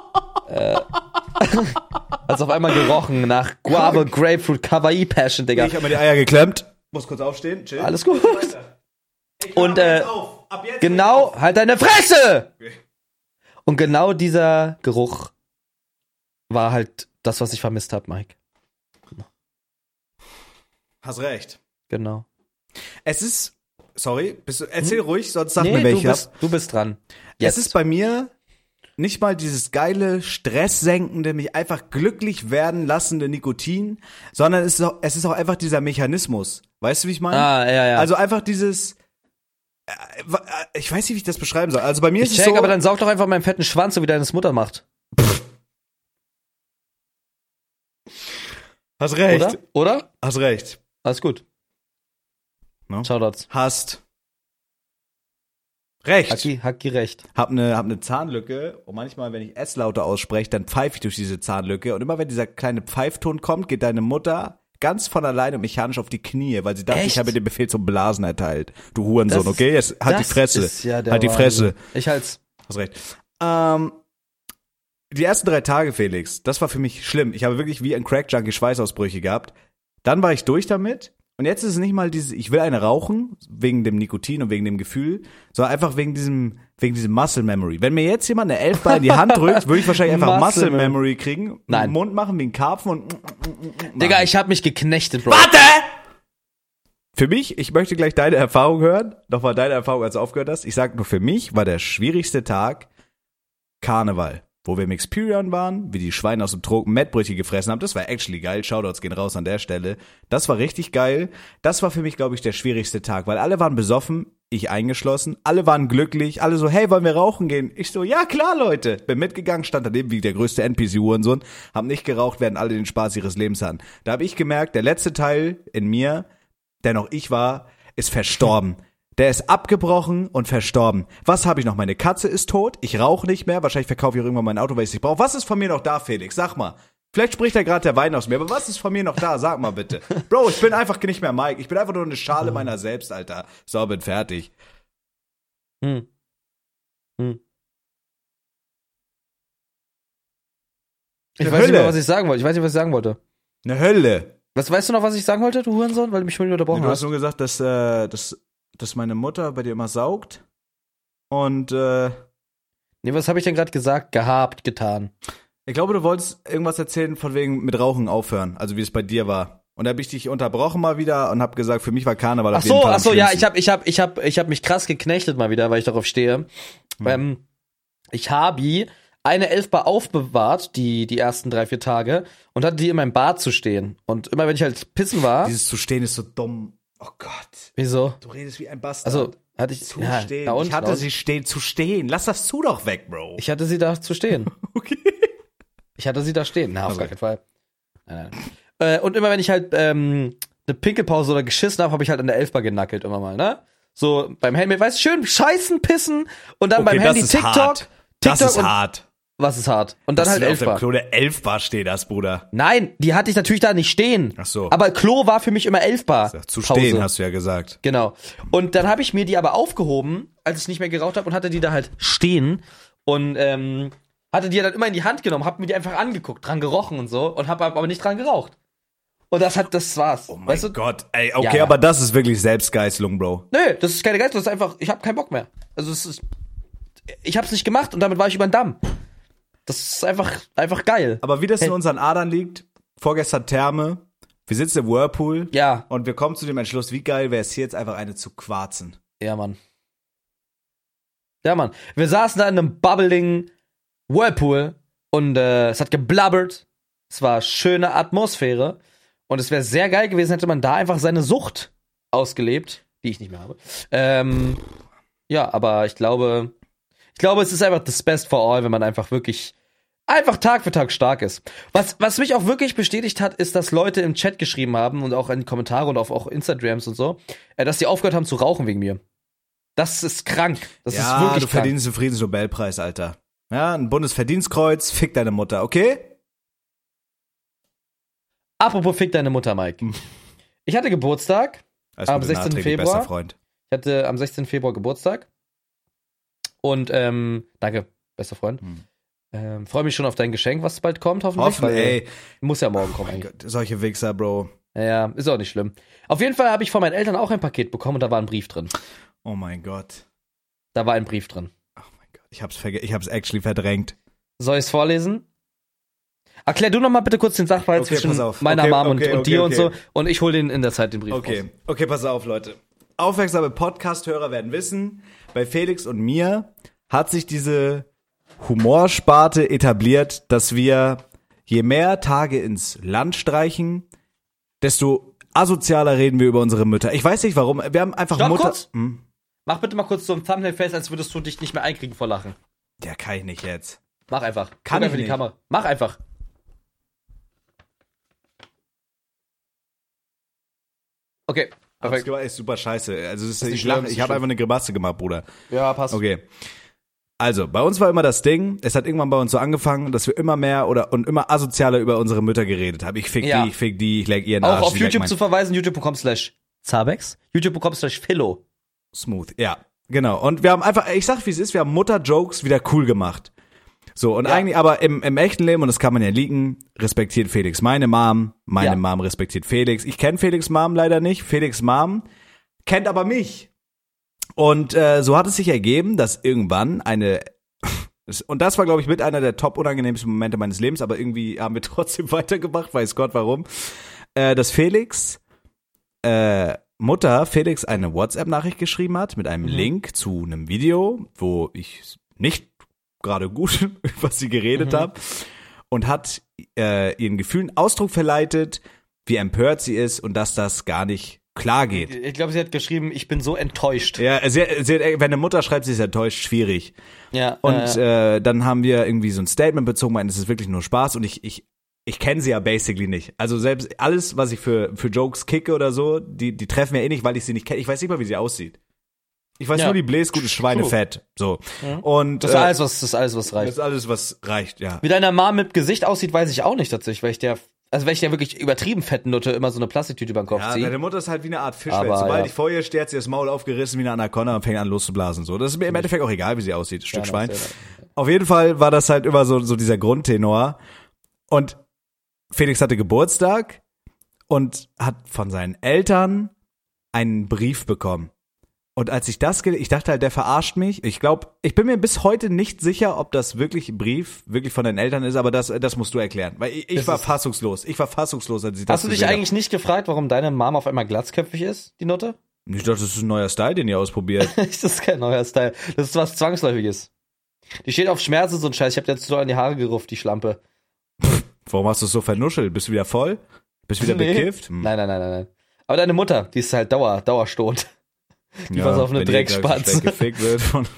äh, hat's auf einmal gerochen nach Guava, Grapefruit, Kawaii Passion, Digga. Ich habe mir die Eier geklemmt. Muss kurz aufstehen. Chill. Alles gut. Und, äh, Genau, halt deine Fresse! Okay. Und genau dieser Geruch war halt das, was ich vermisst habe, Mike. Hast recht. Genau. Es ist, sorry, bist du, erzähl ruhig, sonst sag mir, Hm? Nee, wer du ich hab. bist, du bist dran. Es ist bei mir nicht mal dieses geile, stresssenkende, mich einfach glücklich werden lassende Nikotin, sondern es ist auch, es ist auch einfach dieser Mechanismus. Weißt du, wie ich meine? Ah, ja, ja. Also einfach dieses, äh, äh, ich weiß nicht, wie ich das beschreiben soll. Also bei mir ich ist es check, so, aber dann saug doch einfach meinen fetten Schwanz, so wie deine Mutter macht. Hast recht, Oder? Oder? hast recht. Alles gut. No? Shoutouts. Hast recht. Hacki, Hacki recht. Hab eine, hab eine Zahnlücke und manchmal, wenn ich S-Laute ausspreche, dann pfeife ich durch diese Zahnlücke und immer wenn dieser kleine Pfeifton kommt, geht deine Mutter ganz von alleine mechanisch auf die Knie, weil sie dachte, Echt? ich habe dir den Befehl zum Blasen erteilt. Du Hurensohn, Das okay? Jetzt halt die Fresse. ja halt die Fresse. Ich halt's. Hast recht. Ähm, die ersten drei Tage, Felix, das war für mich schlimm. Ich habe wirklich wie ein Crack-Junkie Schweißausbrüche gehabt. Dann war ich durch damit Und jetzt ist es nicht mal dieses, ich will eine rauchen, wegen dem Nikotin und wegen dem Gefühl, sondern einfach wegen diesem, wegen diesem Muscle Memory. Wenn mir jetzt jemand eine Elfbar in die Hand drückt, würde ich wahrscheinlich einfach Muscle Muscle Memory kriegen, Nein. Mund machen wie ein Karpfen und Digga, ich hab mich geknechtet, Bro. Warte! Für mich, ich möchte gleich deine Erfahrung hören. Nochmal deine Erfahrung, als du aufgehört hast. Ich sag nur, für mich war der schwierigste Tag Karneval. Wo wir im Experian waren, wie die Schweine aus dem Tropen Mettbrötchen gefressen haben. Das war actually geil. Shoutouts gehen raus an der Stelle. Das war richtig geil. Das war für mich, glaube ich, der schwierigste Tag, weil alle waren besoffen, ich eingeschlossen. Alle waren glücklich. Alle so, hey, wollen wir rauchen gehen? Ich so, ja klar, Leute. Bin mitgegangen, stand daneben wie der größte NPC-Hurensohn. Haben nicht geraucht, werden alle den Spaß ihres Lebens haben. Da habe ich gemerkt, der letzte Teil in mir, der noch ich war, ist verstorben. Der ist abgebrochen und verstorben. Was habe ich noch? Meine Katze ist tot. Ich rauche nicht mehr. Wahrscheinlich verkaufe ich irgendwann mein Auto, weil ich es nicht brauche. Was ist von mir noch da, Felix? Sag mal. Vielleicht spricht da gerade der Wein aus mir, aber was ist von mir noch da? Sag mal bitte. Bro, ich bin einfach nicht mehr Mike. Ich bin einfach nur eine Schale meiner selbst, Alter. So, bin fertig. Hm. Hm. Ich Eine weiß nicht Hölle. mehr, was ich sagen wollte. Ich weiß nicht, was ich sagen wollte. Eine Hölle. Was weißt du noch, was ich sagen wollte, du Hurensohn, weil du mich schon wieder unterbrochen Du hast hast? nur gesagt, dass, äh, dass, dass meine Mutter bei dir immer saugt. Und äh, Nee, was habe ich denn gerade gesagt? Gehabt, getan. ich glaube, du wolltest irgendwas erzählen von wegen mit Rauchen aufhören. Also wie es bei dir war. Und da habe ich dich unterbrochen mal wieder und habe gesagt, für mich war Karneval Ach auf jeden so, Fall am ach so, ja, ich habe ich hab, ich hab, ich hab mich krass geknechtet mal wieder, weil ich darauf stehe. Hm. Ähm, ich habe eine Elfbar aufbewahrt, die, die ersten drei, vier Tage, und hatte die in meinem Bad zu stehen. Und immer wenn ich halt pissen war, Dieses zu stehen ist so dumm. Oh Gott. wieso? Du redest wie ein Bastard. Also, hatte ich, zu ja, stehen. ich hatte sie stehen, zu stehen. Lass das zu doch weg, Bro. ich hatte sie da zu stehen. okay. Ich hatte sie da stehen. Na, auf Okay. gar keinen Fall. Nein, nein. Äh, und immer wenn ich halt ähm, eine Pinkelpause oder geschissen habe, habe ich halt an der Elfbar genackelt immer mal, ne? So beim Handy, weißt du, schön scheißen, pissen und dann beim Handy TikTok. hart. TikTok Das ist und hart. Was ist hart? Und dann Dass halt du auf dem. Klo der Elfbar stehen hast, Bruder. Nein, die hatte ich natürlich da nicht stehen. Ach so. Aber Klo war für mich immer Elfbar. Zu Pause. stehen, hast du ja gesagt. Genau. Und dann habe ich mir die aber aufgehoben, als ich nicht mehr geraucht habe und hatte die da halt stehen und ähm, hatte die dann immer in die Hand genommen, hab mir die einfach angeguckt, dran gerochen und so und hab aber nicht dran geraucht. Und das hat, das war's. Oh mein weißt du? Gott. Ey, okay, Ja, aber das ist wirklich Selbstgeißelung, Bro. Nö, das ist keine Geist, das ist einfach, ich hab keinen Bock mehr. Also es ist, ich hab's nicht gemacht und damit war ich über den Damm. Das ist einfach, einfach geil. Aber wie das in Hey. unseren Adern liegt, vorgestern Therme, wir sitzen im Whirlpool Ja, und wir kommen zu dem Entschluss, wie geil wäre es hier jetzt einfach eine zu quarzen. ja, Mann. Ja, Mann. Wir saßen da in einem bubbling Whirlpool und äh, es hat geblabbert. Es war schöne Atmosphäre. Und es wäre sehr geil gewesen, hätte man da einfach seine Sucht ausgelebt, die ich nicht mehr habe. Ähm, ja, aber ich glaube, ich glaube, es ist einfach das Best for all, wenn man einfach wirklich einfach Tag für Tag stark ist. Was, was mich auch wirklich bestätigt hat, ist, dass Leute im Chat geschrieben haben und auch in die Kommentare und auf auch Instagrams und so, äh, dass sie aufgehört haben zu rauchen wegen mir. Das ist krank. Das ja, ist wirklich du krank. verdienst den Friedensnobelpreis, Alter. Ja, ein Bundesverdienstkreuz, fick deine Mutter, okay? Apropos fick deine Mutter, Mike. Hm. Ich hatte Geburtstag. Alles Am Gute 16. nachträglich, Februar. Freund. Ich hatte am 16. Februar Geburtstag. Und ähm, danke, bester Freund. Hm. Ähm, Freue mich schon auf dein Geschenk, was bald kommt, hoffentlich. Hoffen, ey. Muss ja morgen kommen Mein eigentlich. Gott, solche Wichser, Bro. Ja, ist auch nicht schlimm. Auf jeden Fall habe ich von meinen Eltern auch ein Paket bekommen und da war ein Brief drin. Oh mein Gott. Da war ein Brief drin. Oh mein Gott. Ich hab's, verge ich hab's actually verdrängt. Soll ich es vorlesen? Erklär du noch mal bitte kurz den Sachverhalt Okay, zwischen meiner Okay, Mom okay, und, und okay, dir okay. und so. Und ich hole den in der Zeit den Brief Okay, raus. okay, pass auf, Leute. Aufmerksame Podcast-Hörer werden wissen, bei Felix und mir hat sich diese Humorsparte etabliert, dass wir je mehr Tage ins Land streichen, desto asozialer reden wir über unsere Mütter. Ich weiß nicht warum. Wir haben einfach Stopp Mutter. Hm? Mach bitte mal kurz so ein Thumbnail-Face, als würdest du dich nicht mehr einkriegen vor Lachen. Ja, kann ich nicht jetzt. Mach einfach. Kann Guck ich einfach in die nicht. Kamera. Mach einfach. Okay, Das perfekt. ist super scheiße. Also ist, ich ist ich nicht habe einfach eine Grimasse gemacht, Bruder. Ja, passt. Okay. Also, bei uns war immer das Ding, es hat irgendwann bei uns so angefangen, dass wir immer mehr oder und immer asozialer über unsere Mütter geredet haben. Ich fick Ja. die, ich fick die, ich leg ihren Auch Arsch. auf die leg YouTube mein- zu verweisen, youtube.com slash Zabex, youtube.com slash Philo. Smooth, ja. Genau. Und wir haben einfach, ich sag wie es ist, wir haben Mutter-Jokes wieder cool gemacht. So, und Ja. eigentlich, aber im, im echten Leben, und das kann man ja liegen, respektiert Felix meine Mom, meine Ja. Mom respektiert Felix. Ich kenne Felix Mom leider nicht. Felix Mom kennt aber mich. Und äh, so hat es sich ergeben, dass irgendwann eine und das war, glaube ich, mit einer der top unangenehmsten Momente meines Lebens, aber irgendwie haben wir trotzdem weitergemacht, weiß Gott warum. Äh, dass Felix äh, Mutter Felix eine WhatsApp-Nachricht geschrieben hat mit einem Mhm. Link zu einem Video, wo ich nicht gerade gut über sie geredet Mhm. habe und hat äh, ihren Gefühlen Ausdruck verleitet, wie empört sie ist und dass das gar nicht klar geht. Ich glaube, sie hat geschrieben, ich bin so enttäuscht. Ja, sie, sie, wenn eine Mutter schreibt, sie ist enttäuscht, schwierig. Ja. Und äh, äh, dann haben wir irgendwie so ein Statement bezogen, meinen, es ist wirklich nur Spaß und ich, ich, ich kenne sie ja basically nicht. Also selbst alles, was ich für, für Jokes kicke oder so, die, die treffen mir eh nicht, weil ich sie nicht kenne. Ich weiß nicht mal, wie sie aussieht. Ich weiß Ja. nur, die bläst gutes Schweinefett. So. Und das ist äh, alles, was, das ist alles, was das reicht. ist alles, was reicht, ja. Wie deine Mom mit Gesicht aussieht, weiß ich auch nicht tatsächlich, weil ich der, also weil ich der wirklich übertrieben fetten Nutte immer so eine Plastiktüte über den Kopf Ja, ziehe. deine Mutter ist halt wie eine Art Fischwelt. Sobald ja. ich vor ihr stehe, hat sie das Maul aufgerissen wie eine Anaconda und fängt an loszublasen. So, das ist mir im Endeffekt auch egal, wie sie aussieht, Stück Ja, Schwein. Auf jeden Fall war das halt immer so, so dieser Grundtenor. Und Felix hatte Geburtstag und hat von seinen Eltern einen Brief bekommen. Und als ich das, ich dachte halt, der verarscht mich. Ich glaube, ich bin mir bis heute nicht sicher, ob das wirklich ein Brief wirklich von deinen Eltern ist, aber das, das musst du erklären. Weil ich, ich war fassungslos. Ich war fassungslos, als ich das Hast du dich gesehen hab. eigentlich nicht gefragt, warum deine Mom auf einmal glatzköpfig ist, die Nutte? Ich dachte, das ist ein neuer Style, den ihr ausprobiert. das ist kein neuer Style. Das ist was Zwangsläufiges. Die steht auf Schmerzen, so ein Scheiß. Ich hab dir jetzt so an die Haare gerufft, die Schlampe. Warum hast du es so vernuschelt? Bist du wieder voll? Bist du wieder Nee. bekifft? Hm. Nein, nein, nein, nein, nein. Aber deine Mutter, die ist halt Dauer, Dauerstoß. Die war so auf eine Dreckspatze. gleich gefickt wird von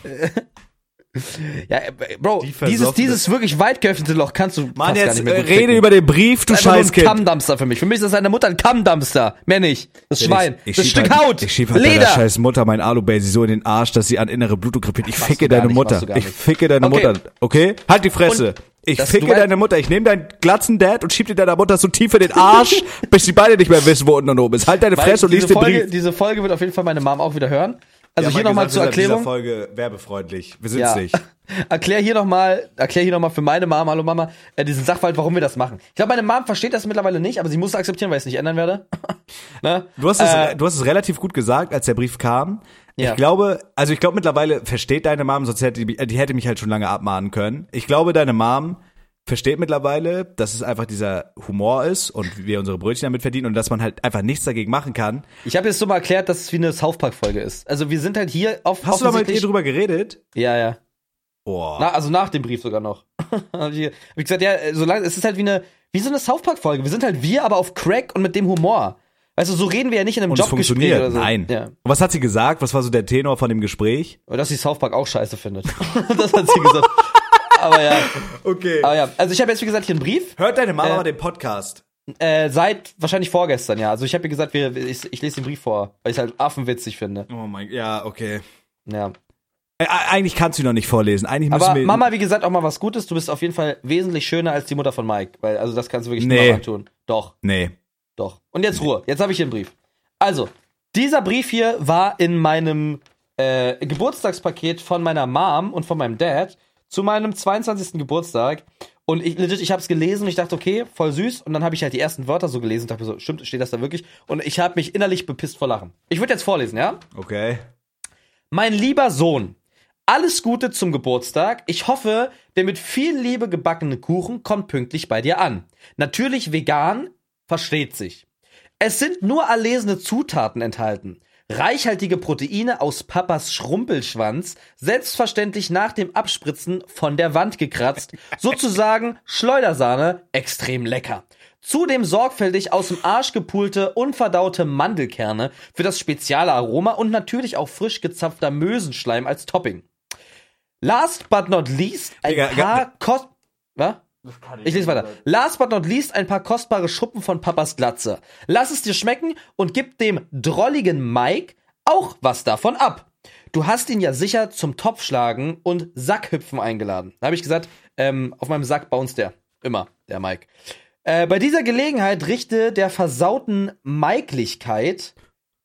Ja, äh, Bro, Die dieses, dieses wirklich weit geöffnete Loch kannst du Mann, fast gar jetzt nicht mehr äh, rede ficken. über den Brief, du Das ist ein Scheißkind. Kammdumpster für mich. Für mich ist das deine Mutter ein Kammdumpster. Mehr nicht. Das Schwein. Ich, ich das Stück halt, Haut. Ich schieb halt deiner Leder. scheiß Mutter mein Alu-Baby so in den Arsch, dass sie an innere Blutung krepiert. Ich ficke deine nicht, Mutter. Ich ficke deine Okay. Mutter. Okay? Halt die Fresse. Und ich das- ficke du deine Mutter. Ich nehme deinen glatzen Dad und schieb dir deiner Mutter so tief in den Arsch, bis sie beide nicht mehr wissen, wo unten und oben ist. Halt deine Fresse und lies den Folge, Brief. Diese Folge wird auf jeden Fall meine Mom auch wieder hören. Also Wir hier nochmal zur Erklärung. dieser Folge werbefreundlich. Wir sind's Ja. nicht. Erklär hier nochmal, erklär hier nochmal für meine Mom, hallo Mama, äh, diesen Sachverhalt, warum wir das machen. Ich glaube, meine Mom versteht das mittlerweile nicht, aber sie muss es akzeptieren, weil ich es nicht ändern werde. ne? Du hast, es, Äh, du hast es relativ gut gesagt, als der Brief kam. Ja. Ich glaube, also ich glaube mittlerweile versteht deine Mom, sonst hätte die, die hätte mich halt schon lange abmahnen können. Ich glaube, deine Mom versteht mittlerweile, dass es einfach dieser Humor ist und wir unsere Brötchen damit verdienen und dass man halt einfach nichts dagegen machen kann. Ich habe jetzt so mal erklärt, dass es wie eine South Park Folge ist. Also wir sind halt hier auf Hast du da mit ihr drüber geredet? Ja, ja. Boah. Na, also nach dem Brief sogar noch. hab ich, hab gesagt, ja, solange es ist halt wie eine wie so eine South Park Folge. Wir sind halt wir, aber auf Crack und mit dem Humor. Weißt du, so reden wir ja nicht in einem und es Jobgespräch funktioniert. oder so. Nein. Ja. Und was hat sie gesagt? Was war so der Tenor von dem Gespräch? Dass sie South Park auch scheiße findet. das hat sie gesagt. aber ja, Okay. aber ja. Also ich habe jetzt wie gesagt hier einen Brief. Hört deine Mama Äh, mal den Podcast? Äh, seit wahrscheinlich vorgestern, ja. Also ich habe ihr gesagt, wir, ich, ich lese den Brief vor, weil ich halt affenwitzig finde. Oh mein, ja, okay. Ja. Äh, eigentlich kannst du ihn noch nicht vorlesen. Eigentlich müssen Aber wir Mama, wie gesagt, auch mal was Gutes. Du bist auf jeden Fall wesentlich schöner als die Mutter von Mike. Weil, also das kannst du wirklich Nee. nee. antun. Doch, Nee. Doch. Und jetzt Ruhe. Jetzt habe ich hier einen Brief. Also, dieser Brief hier war in meinem äh, Geburtstagspaket von meiner Mom und von meinem Dad zu meinem 22. Geburtstag. Und ich, legit, ich habe es gelesen und ich dachte, okay, voll süß. Und dann habe ich halt die ersten Wörter so gelesen und dachte mir so, stimmt, steht das da wirklich? Und ich habe mich innerlich bepisst vor Lachen. Ich würde jetzt vorlesen, ja? Okay. Mein lieber Sohn, alles Gute zum Geburtstag. Ich hoffe, der mit viel Liebe gebackene Kuchen kommt pünktlich bei dir an. Natürlich vegan, versteht sich. Es sind nur erlesene Zutaten enthalten. Reichhaltige Proteine aus Papas Schrumpelschwanz, selbstverständlich nach dem Abspritzen von der Wand gekratzt, sozusagen Schleudersahne, extrem lecker. Zudem sorgfältig aus dem Arsch gepulte, unverdaute Mandelkerne für das spezielle Aroma und natürlich auch frisch gezapfter Mösenschleim als Topping. Last but not least ein Digga, paar kost... Was? Ich lese weiter. Last but not least ein paar kostbare Schuppen von Papas Glatze. Lass es dir schmecken und gib dem drolligen Mike auch was davon ab. Du hast ihn ja sicher zum Topfschlagen und Sackhüpfen eingeladen. Da habe ich gesagt, ähm, auf meinem Sack bounced der. Immer, der Mike. Äh, bei dieser Gelegenheit richte der versauten Maiklichkeit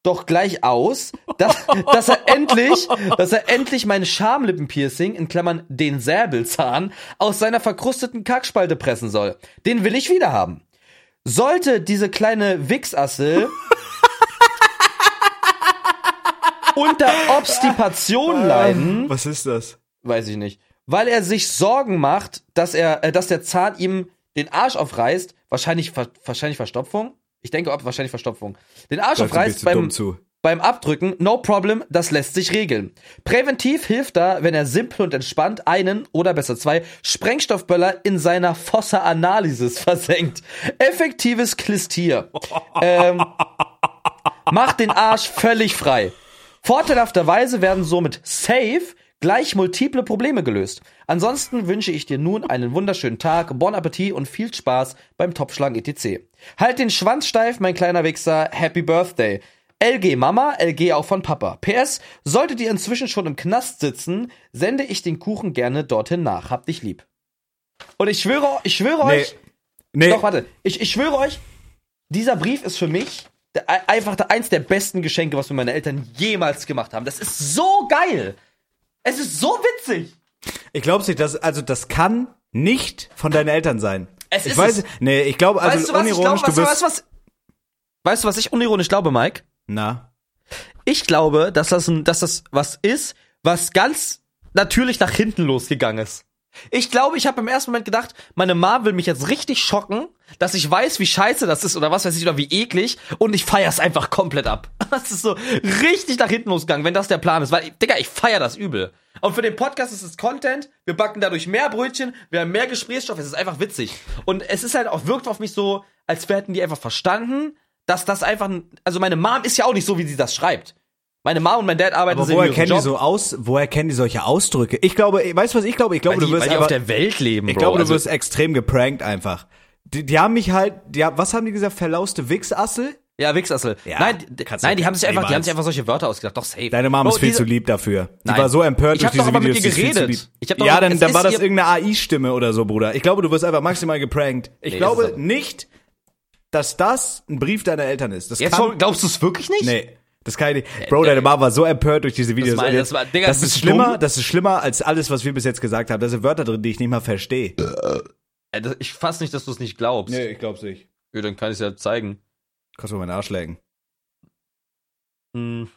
doch gleich aus, dass, dass er endlich, dass er endlich mein Schamlippenpiercing, in Klammern den Säbelzahn, aus seiner verkrusteten Kackspalte pressen soll. Den will ich wieder haben. Sollte diese kleine Wichsassel unter Obstipation leiden, Was ist das? weiß ich nicht, weil er sich Sorgen macht, dass er, äh, dass der Zahn ihm den Arsch aufreißt, wahrscheinlich, wahrscheinlich Verstopfung. Ich denke, ob wahrscheinlich Verstopfung. Den Arsch aufreißt beim, beim Abdrücken, no problem, das lässt sich regeln. Präventiv hilft da, wenn er simpel und entspannt einen oder besser zwei Sprengstoffböller in seiner Fossa Analysis versenkt. Effektives Klistier. ähm, macht den Arsch völlig frei. Vorteilhafterweise werden somit safe gleich multiple Probleme gelöst. Ansonsten wünsche ich dir nun einen wunderschönen Tag, bon Appetit und viel Spaß beim Topschlagen etc. Halt den Schwanz steif, mein kleiner Wichser. Happy Birthday. LG Mama, LG auch von Papa. PS, solltet ihr inzwischen schon im Knast sitzen, sende ich den Kuchen gerne dorthin nach. Hab dich lieb. Und ich schwöre, ich schwöre Nee. euch, Nee, doch, warte. Ich, ich schwöre euch, dieser Brief ist für mich der, einfach der, eins der besten Geschenke, was mir meine Eltern jemals gemacht haben. Das ist so geil. Es ist so witzig. ich glaube nicht, dass, also das kann nicht von deinen Eltern sein. Es ich ist weiß, es. nee, ich glaube, also weißt du, was unironisch, glaube? du Weißt, du, bist, weißt, was, weißt du, was ich unironisch glaube, Mike? na, Ich glaube, dass das, ein, dass das was ist, was ganz natürlich nach hinten losgegangen ist. Ich glaube, ich habe im ersten Moment gedacht, meine Mom will mich jetzt richtig schocken, dass ich weiß, wie scheiße das ist oder was weiß ich oder wie eklig und ich feier's einfach komplett ab. Das ist so richtig nach hinten losgegangen, wenn das der Plan ist, weil Digga, ich feier das übel. Und für den Podcast ist es Content, wir backen dadurch mehr Brötchen, wir haben mehr Gesprächsstoff, es ist einfach witzig. Und es ist halt auch wirkt auf mich so, als hätten die einfach verstanden, dass das einfach ein, also meine Mom ist ja auch nicht so, wie sie das schreibt. Meine Mom und mein Dad arbeiten aber woher kennen die Job, so aus, woher kennen die solche Ausdrücke? Ich glaube, weißt du, was ich glaube? Ich glaube, weil du die, wirst weil die auf der Welt leben, ich Bro. glaube, du also, wirst extrem geprankt einfach. Die, die haben mich halt, die, haben- was haben die gesagt, verlauste Wichsassel? ja, Wichsassel. Ja, nein, nein, die haben sich einfach, die haben sich einfach solche Wörter ausgedacht. Doch safe. Deine Mom Bro, ist viel diese- zu lieb dafür. Die Nein. war so empört Ich durch hab doch diese aber mit Videos. ihr die viel zu geredet. Ich hab doch- ja, dann, dann war das ihr- irgendeine AI-Stimme oder so, Bruder. Ich glaube, du wirst einfach maximal geprankt. Ich Nee, glaube nicht, dass das ein Brief deiner Eltern ist. Das Jetzt kann, glaubst du es wirklich nicht? Nee. Das kann ich nicht. Bro, deine Mom war so empört durch diese Videos. meine- Und jetzt- das war- Digga, das das ist schlimmer, dumm. das ist schlimmer als alles, was wir bis jetzt gesagt haben. Da sind Wörter drin, die ich nicht mal verstehe. Äh, das- Ich fass nicht, dass du es nicht glaubst. ich glaub's nicht. Ja, dann kann ich es ja zeigen. Kannst du mal meinen Arsch lecken. Hm.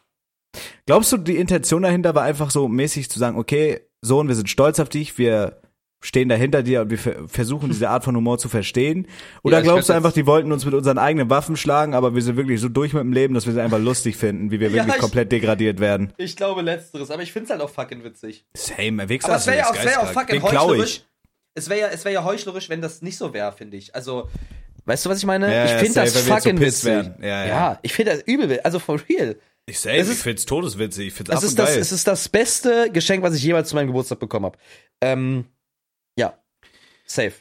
Glaubst du, die Intention dahinter war einfach so mäßig zu sagen, okay, Sohn, wir sind stolz auf dich, wir stehen da hinter dir und wir ver- versuchen diese Art von Humor zu verstehen? Oder Ja, glaubst du einfach, die wollten uns mit unseren eigenen Waffen schlagen, aber wir sind wirklich so durch mit dem Leben, dass wir sie einfach lustig finden, wie wir Ja, wirklich ich- komplett degradiert werden? Ich glaube letzteres, aber ich find's halt auch fucking witzig. Same, Wichser. Aber es wäre ja, wär ja auch fucking heuchlerisch. Es wäre ja, es wäre ja heuchlerisch, wenn das nicht so wäre, finde ich. Also, weißt du, was ich meine? Ja, ich finde das so fucking witzig. Ja, ja. ich finde das übel, witzig. also for real. Ich safe, Es ich ist- find's todeswitzig, ich find's Es ist, das, geil. es ist das beste Geschenk, was ich jemals zu meinem Geburtstag bekommen habe. Ähm, ja. Safe.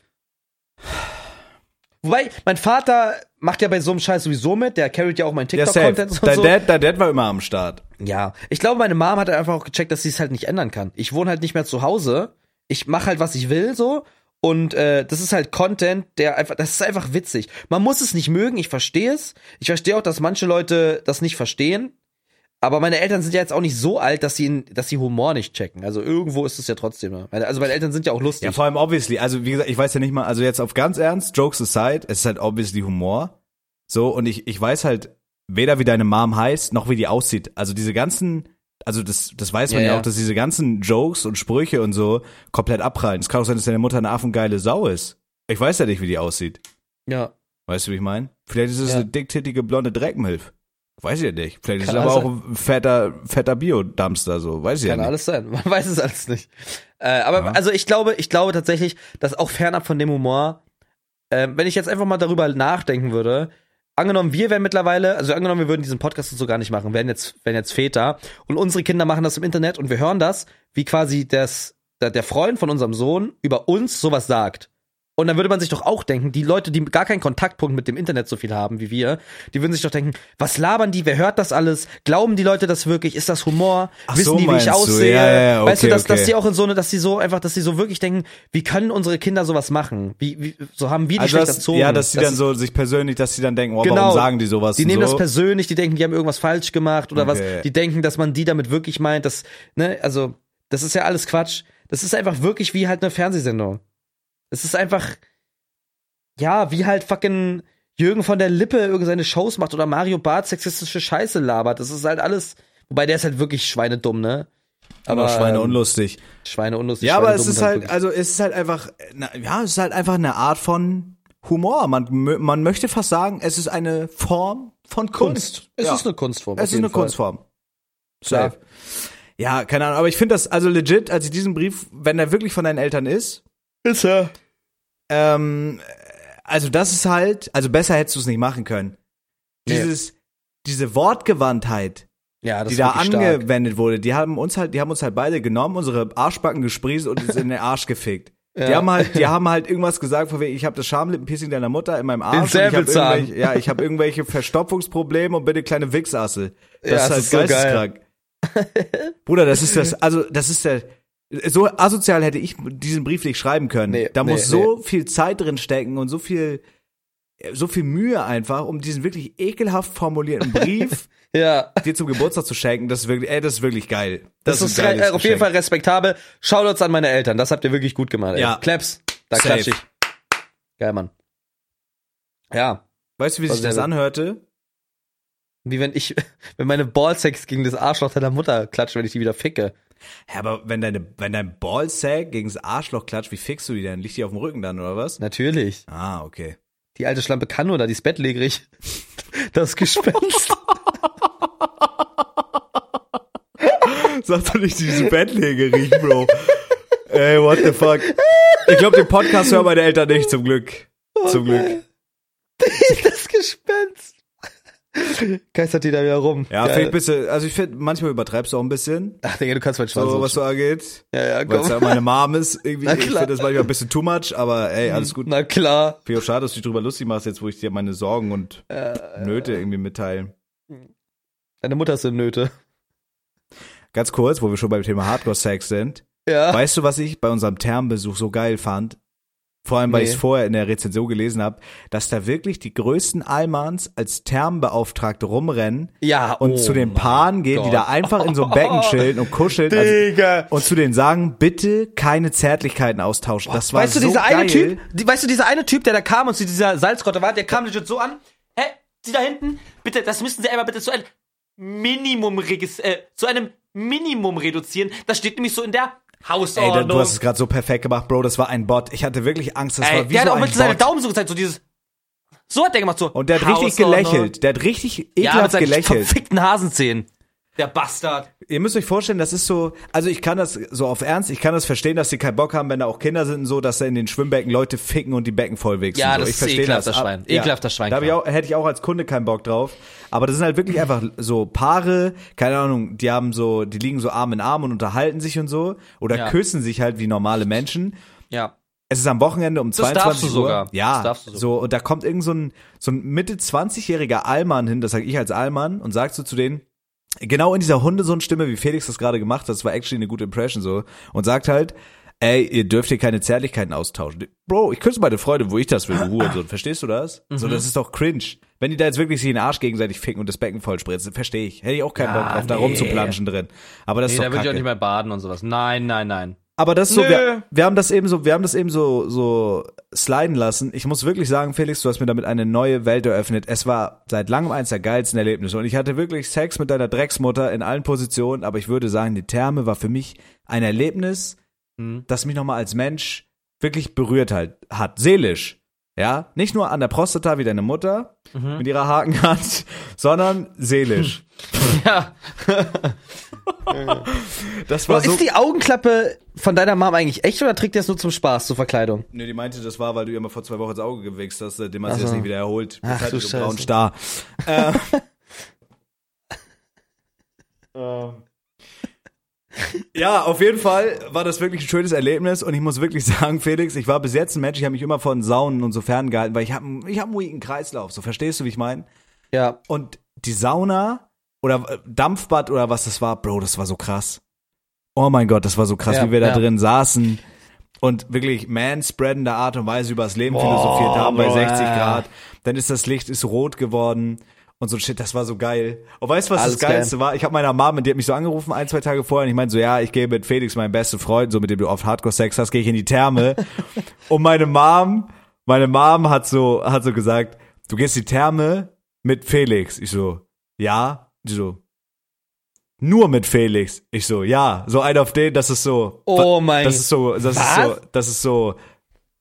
Wobei, mein Vater macht ja bei so einem Scheiß sowieso mit, der carryt ja auch meinen ja, safe. TikTok-Content und Dein so. Dad, dein Dad war immer am Start. Ja, ich glaube, meine Mom hat einfach auch gecheckt, dass sie es halt nicht ändern kann. Ich wohne halt nicht mehr zu Hause. Ich mache halt, was ich will, so. Und äh, das ist halt Content, der einfach, das ist einfach witzig. Man muss es nicht mögen, ich verstehe es. Ich verstehe auch, dass manche Leute das nicht verstehen. Aber meine Eltern sind ja jetzt auch nicht so alt, dass sie, dass sie Humor nicht checken. Also irgendwo ist es ja trotzdem. ne? Also meine Eltern sind ja auch lustig. Ja, vor allem obviously. Also wie gesagt, ich weiß ja nicht mal, also jetzt auf ganz ernst, Jokes aside, es ist halt obviously Humor. So, und ich, ich weiß halt weder wie deine Mom heißt, noch wie die aussieht. Also diese ganzen, also das, das weiß man Ja, ja, ja. auch, dass diese ganzen Jokes und Sprüche und so komplett abprallen. Es kann auch sein, dass deine Mutter eine affengeile Sau ist. Ich weiß ja nicht, wie die aussieht. ja. Weißt du, wie ich meine? Vielleicht ist es Ja. eine dicktittige blonde Dreckmilf. Weiß ich ja nicht. Vielleicht ist Kann es aber alles auch ein fetter, fetter Bio-Dumpster, so. Weiß ich Kann ja nicht. alles sein. Man weiß es alles nicht. Äh, aber Ja. also ich glaube, ich glaube tatsächlich, dass auch fernab von dem Humor, äh, wenn ich jetzt einfach mal darüber nachdenken würde, angenommen, wir wären mittlerweile, also angenommen, wir würden diesen Podcast so gar nicht machen, wären jetzt, wären jetzt Väter und unsere Kinder machen das im Internet und wir hören das, wie quasi das, der der Freund von unserem Sohn über uns sowas sagt. Und dann würde man sich doch auch denken, die Leute, die gar keinen Kontaktpunkt mit dem Internet so viel haben wie wir, die würden sich doch denken, was labern die, wer hört das alles? Glauben die Leute das wirklich? Ist das Humor? Ach Wissen so, die, wie ich aussehe? Ja, ja, ja, weißt du, okay, dass, dass okay. die auch in so eine, dass die so einfach, dass die so wirklich denken, wie können unsere Kinder sowas machen? Wie, wie so haben wir die Also schlecht das, erzogen? ja, dass die Das dann so sich persönlich, dass sie dann denken, oh, Genau. warum sagen die sowas? Die nehmen so. das persönlich, die denken, die haben irgendwas falsch gemacht oder Okay. was. Die denken, dass man die damit wirklich meint, dass, ne, also, das ist ja alles Quatsch. Das ist einfach wirklich wie halt eine Fernsehsendung. Es ist einfach, ja, wie halt fucking Jürgen von der Lippe irgendeine Shows macht oder Mario Barth sexistische Scheiße labert. Das ist halt alles, wobei der ist halt wirklich schweinedumm, ne? aber Schweine ähm, unlustig. Schweine unlustig. Ja, aber es ist halt, wirklich- also es ist halt einfach, na, ja, es ist halt einfach eine Art von Humor. Man, man möchte fast sagen, es ist eine Form von Kunst. Kunst. Es ja. ist eine Kunstform. Es ist eine Fall. Kunstform. Safe. Ja, keine Ahnung, aber ich finde das, also legit, als ich diesen Brief, wenn er wirklich von deinen Eltern ist, Ist er. ähm, also das ist halt, also besser hättest du es nicht machen können. Nee. Dieses, diese Wortgewandtheit, Ja, das die da wirklich stark. angewendet wurde, die haben uns halt, die haben uns halt beide genommen, unsere Arschbacken gesprießt und uns in den Arsch gefickt. Die Ja. haben halt, die haben halt irgendwas gesagt, von wegen, ich habe das Schamlippenpiercing deiner Mutter in meinem Arsch. und ich hab Ja, ich habe irgendwelche Verstopfungsprobleme und bitte kleine Wichsassel. Das Ja, ist das halt ist so geil. geisteskrank. Bruder, das ist das, also das ist der, so asozial hätte ich diesen Brief nicht schreiben können. Nee, da nee, muss so viel Zeit drin stecken und so viel, so viel Mühe einfach, um diesen wirklich ekelhaft formulierten Brief Ja. dir zum Geburtstag zu schenken. Das ist wirklich, ey, das ist wirklich geil. Das, ein ist geiles re- auf jeden Geschenk. Fall respektabel. Shoutouts an meine Eltern. Das habt ihr wirklich gut gemacht. Ey. Ja. Claps. Da Safe. klatsch ich. Geil, Mann. Ja. Weißt du, wie War sich sehr das anhörte? Wie wenn ich, wenn meine Ballsex gegen das Arschloch deiner Mutter klatscht, wenn ich die wieder ficke. Ja, aber wenn deine, wenn dein Ballsack gegen das Arschloch klatscht, wie fixst du die denn? Liegt die auf dem Rücken dann, oder was? Natürlich. Ah, okay. Die alte Schlampe kann nur da, die ist bettlägerig. Das Gespenst. Sag doch nicht diese Bettlägerie, Bro. Ey, what the fuck? Ich glaube, den Podcast hören meine Eltern nicht, zum Glück. Zum Glück. das Gespenst. Geistert die da wieder rum. Ja, Geil. vielleicht bist du, also ich finde, manchmal übertreibst du auch ein bisschen, Ach, Digga, du kannst meinen Schwanz so was so, so angeht. Ja, ja, Weil es komm. ja meine Mom ist, irgendwie, ich finde das manchmal ein bisschen too much, aber ey, alles gut. Na klar. Auch schade, dass du dich drüber lustig machst, jetzt wo ich dir meine Sorgen und Nöte irgendwie mitteile. Deine Mutter ist in Nöte. Ganz kurz, wo wir schon beim Thema Hardcore-Sex sind. Ja. Weißt du, was ich bei unserem Thermenbesuch so geil fand? Vor allem, weil Nee. ich es vorher in der Rezension gelesen habe, dass da wirklich die größten Allmanns als Thermenbeauftragte rumrennen Ja, und oh zu den Paaren gehen, die da Gott. einfach in so einem Becken chillen und kuscheln also, und zu denen sagen, bitte keine Zärtlichkeiten austauschen. Das war weißt du, so dieser geil. eine Typ, die, weißt du, dieser eine Typ, der da kam und zu dieser Salzgrotte war, der kam legit so an. Hä? Sie da hinten? Bitte, das müssen Sie einmal bitte zu einem Minimum äh, zu einem Minimum reduzieren. Das steht nämlich so in der Hausordnung. da- du hast es gerade so perfekt gemacht, Bro. Das war ein Bot. Ich hatte wirklich Angst. Das Ey, war wie der hat so auch ein mit seinen. Daumen so gezeigt, so dieses. So hat der gemacht, so. Und der hat richtig gelächelt. Der hat richtig Ja, mit ekelhaft gelächelt. verfickten Hasenzähnen. Der Bastard. Ihr müsst euch vorstellen, das ist so, also ich kann das so auf Ernst, ich kann das verstehen, dass sie keinen Bock haben, wenn da auch Kinder sind und so, dass da in den Schwimmbecken Leute ficken und die Becken vollwichsen. Ja, so. das ich ist verstehe ekelhafter das. Schwein. Ja. Ekelhafter Schwein, Da ich auch, hätte ich auch als Kunde keinen Bock drauf. Aber das sind halt wirklich einfach so Paare, keine Ahnung, die haben so, die liegen so Arm in Arm und unterhalten sich und so oder Ja. küssen sich halt wie normale Menschen. Ja. Es ist am Wochenende um Das 22 darfst du Uhr. sogar. Ja, Das darfst du sogar. so und da kommt irgend so ein so ein Mitte 20-jähriger Allmann hin, das sage ich als Allmann und sagst du zu denen genau in dieser Hundesohn-Stimme, wie Felix das gerade gemacht hat, das war actually eine gute Impression so und sagt halt Ey, ihr dürft hier keine Zärtlichkeiten austauschen. Bro, ich küsse meine Freunde, wo ich das will, du Hurensohn. Verstehst du das? Mhm. So, das ist doch cringe. Wenn die da jetzt wirklich sich in den Arsch gegenseitig ficken und das Becken voll spritzen, verstehe ich. Hätte ich auch keinen Ja, Bock drauf, da nee. rumzuplanschen drin. Aber das Nee, ist da doch will ich auch nicht mehr baden und sowas. Nein, nein, nein. Aber das ist so, wir, wir haben das eben so, wir haben das eben so, so sliden lassen. Ich muss wirklich sagen, Felix, du hast mir damit eine neue Welt eröffnet. Es war seit langem eins der geilsten Erlebnisse. Und ich hatte wirklich Sex mit deiner Drecksmutter in allen Positionen. Aber ich würde sagen, die Therme war für mich ein Erlebnis, Hm. das mich nochmal als Mensch wirklich berührt halt, hat. Seelisch. Ja, nicht nur an der Prostata wie deine Mutter Mhm. mit ihrer Hakenhand, sondern seelisch. Ja. Das war ist so. die Augenklappe von deiner Mom eigentlich echt oder trägt die das nur zum Spaß, zur Verkleidung? Nee, die meinte, das war, weil du ihr mal vor zwei Wochen ins Auge gewichst hast, seitdem hat sie das so. nicht wieder erholt. Ach, Halt du so braun Scheiße. Star. Äh, Ja, auf jeden Fall war das wirklich ein schönes Erlebnis und ich muss wirklich sagen, Felix, ich war bis jetzt ein Mensch, ich habe mich immer von Saunen und so ferngehalten, weil ich habe ich hab einen weaken Kreislauf, so verstehst du, wie ich meine? Ja. Und die Sauna oder äh, Dampfbad oder was das war, Bro, das war so krass. Oh mein Gott, das war so krass, Ja, wie wir da ja. drin saßen und wirklich manspreadende Art und Weise über das Leben Boah, philosophiert haben bei Bro, 60 ja. Grad. Dann ist das Licht ist rot geworden und so shit, das war so geil. Und weißt du, was Alles das Geilste war? Ich habe meiner Mom, die hat mich so angerufen ein, zwei Tage vorher und ich meinte so, ja, ich gehe mit Felix, meinem besten Freund, so mit dem du oft Hardcore-Sex hast, gehe ich in die Therme. und meine Mom, meine Mom hat so, hat so gesagt, du gehst in die Therme mit Felix. Ich so, ja. Die so, nur mit Felix. Ich so, ja. So ein auf den, das ist so. Oh mein Das ist so, das ist Was? so, das ist so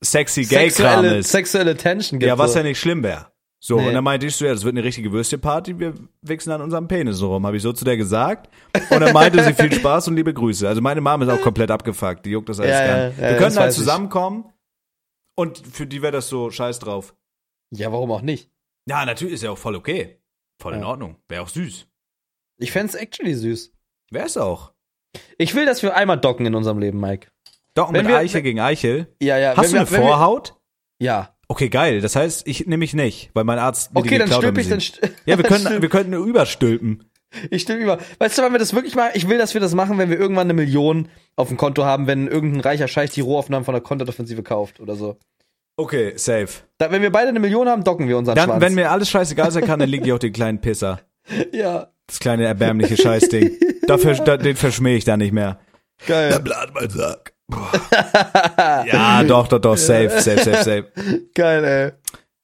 sexy Gay-Kram Sexuelle, ist. sexuelle Tension gibt Ja, was so. ja nicht schlimm wäre. So, Nee. und dann meinte ich so, ja, das wird eine richtige Würstchenparty, wir wichsen an unserem Penis so rum. Habe ich so zu der gesagt. Und dann meinte sie viel Spaß und liebe Grüße. Also meine Mom ist auch komplett abgefuckt, die juckt das alles Ja, gern. ja, ja, wir können halt weiß ich. zusammenkommen und für die wäre das so scheiß drauf. Ja, warum auch nicht? Ja, natürlich ist ja auch voll okay. Voll in. Ordnung. Wäre auch süß. Ich fänd's actually süß. Wäre es auch. Ich will, dass wir einmal docken in unserem Leben, Mike. Docken Wenn mit wir- Eichel gegen Eichel. Ja, ja. Hast du wenn eine wir, wenn wir- Vorhaut? Ja. Okay, geil. Das heißt, ich nehme mich nicht, weil mein Arzt mir die Okay, dann geklaut hat stülp ich, dann gesehen. st Ja, wir können, wir könnten überstülpen. Ich stimme über. Weißt du, wann wir das wirklich machen? Ich will, dass wir das machen, wenn wir irgendwann eine Million auf dem Konto haben, wenn irgendein reicher Scheich die Rohaufnahmen von der Content-Offensive kauft oder so. Okay, safe. Da, wenn wir beide eine Million haben, docken wir unseren Dann, Schwanz. wenn mir alles scheißegal sein kann, dann liegt die auch den kleinen Pisser. ja, Das kleine erbärmliche Scheißding. Dafür, da, den verschmähe ich da nicht mehr. geil. Blatt mein Sack. ja, doch, doch, doch, safe, safe, safe, safe. Geil, ey.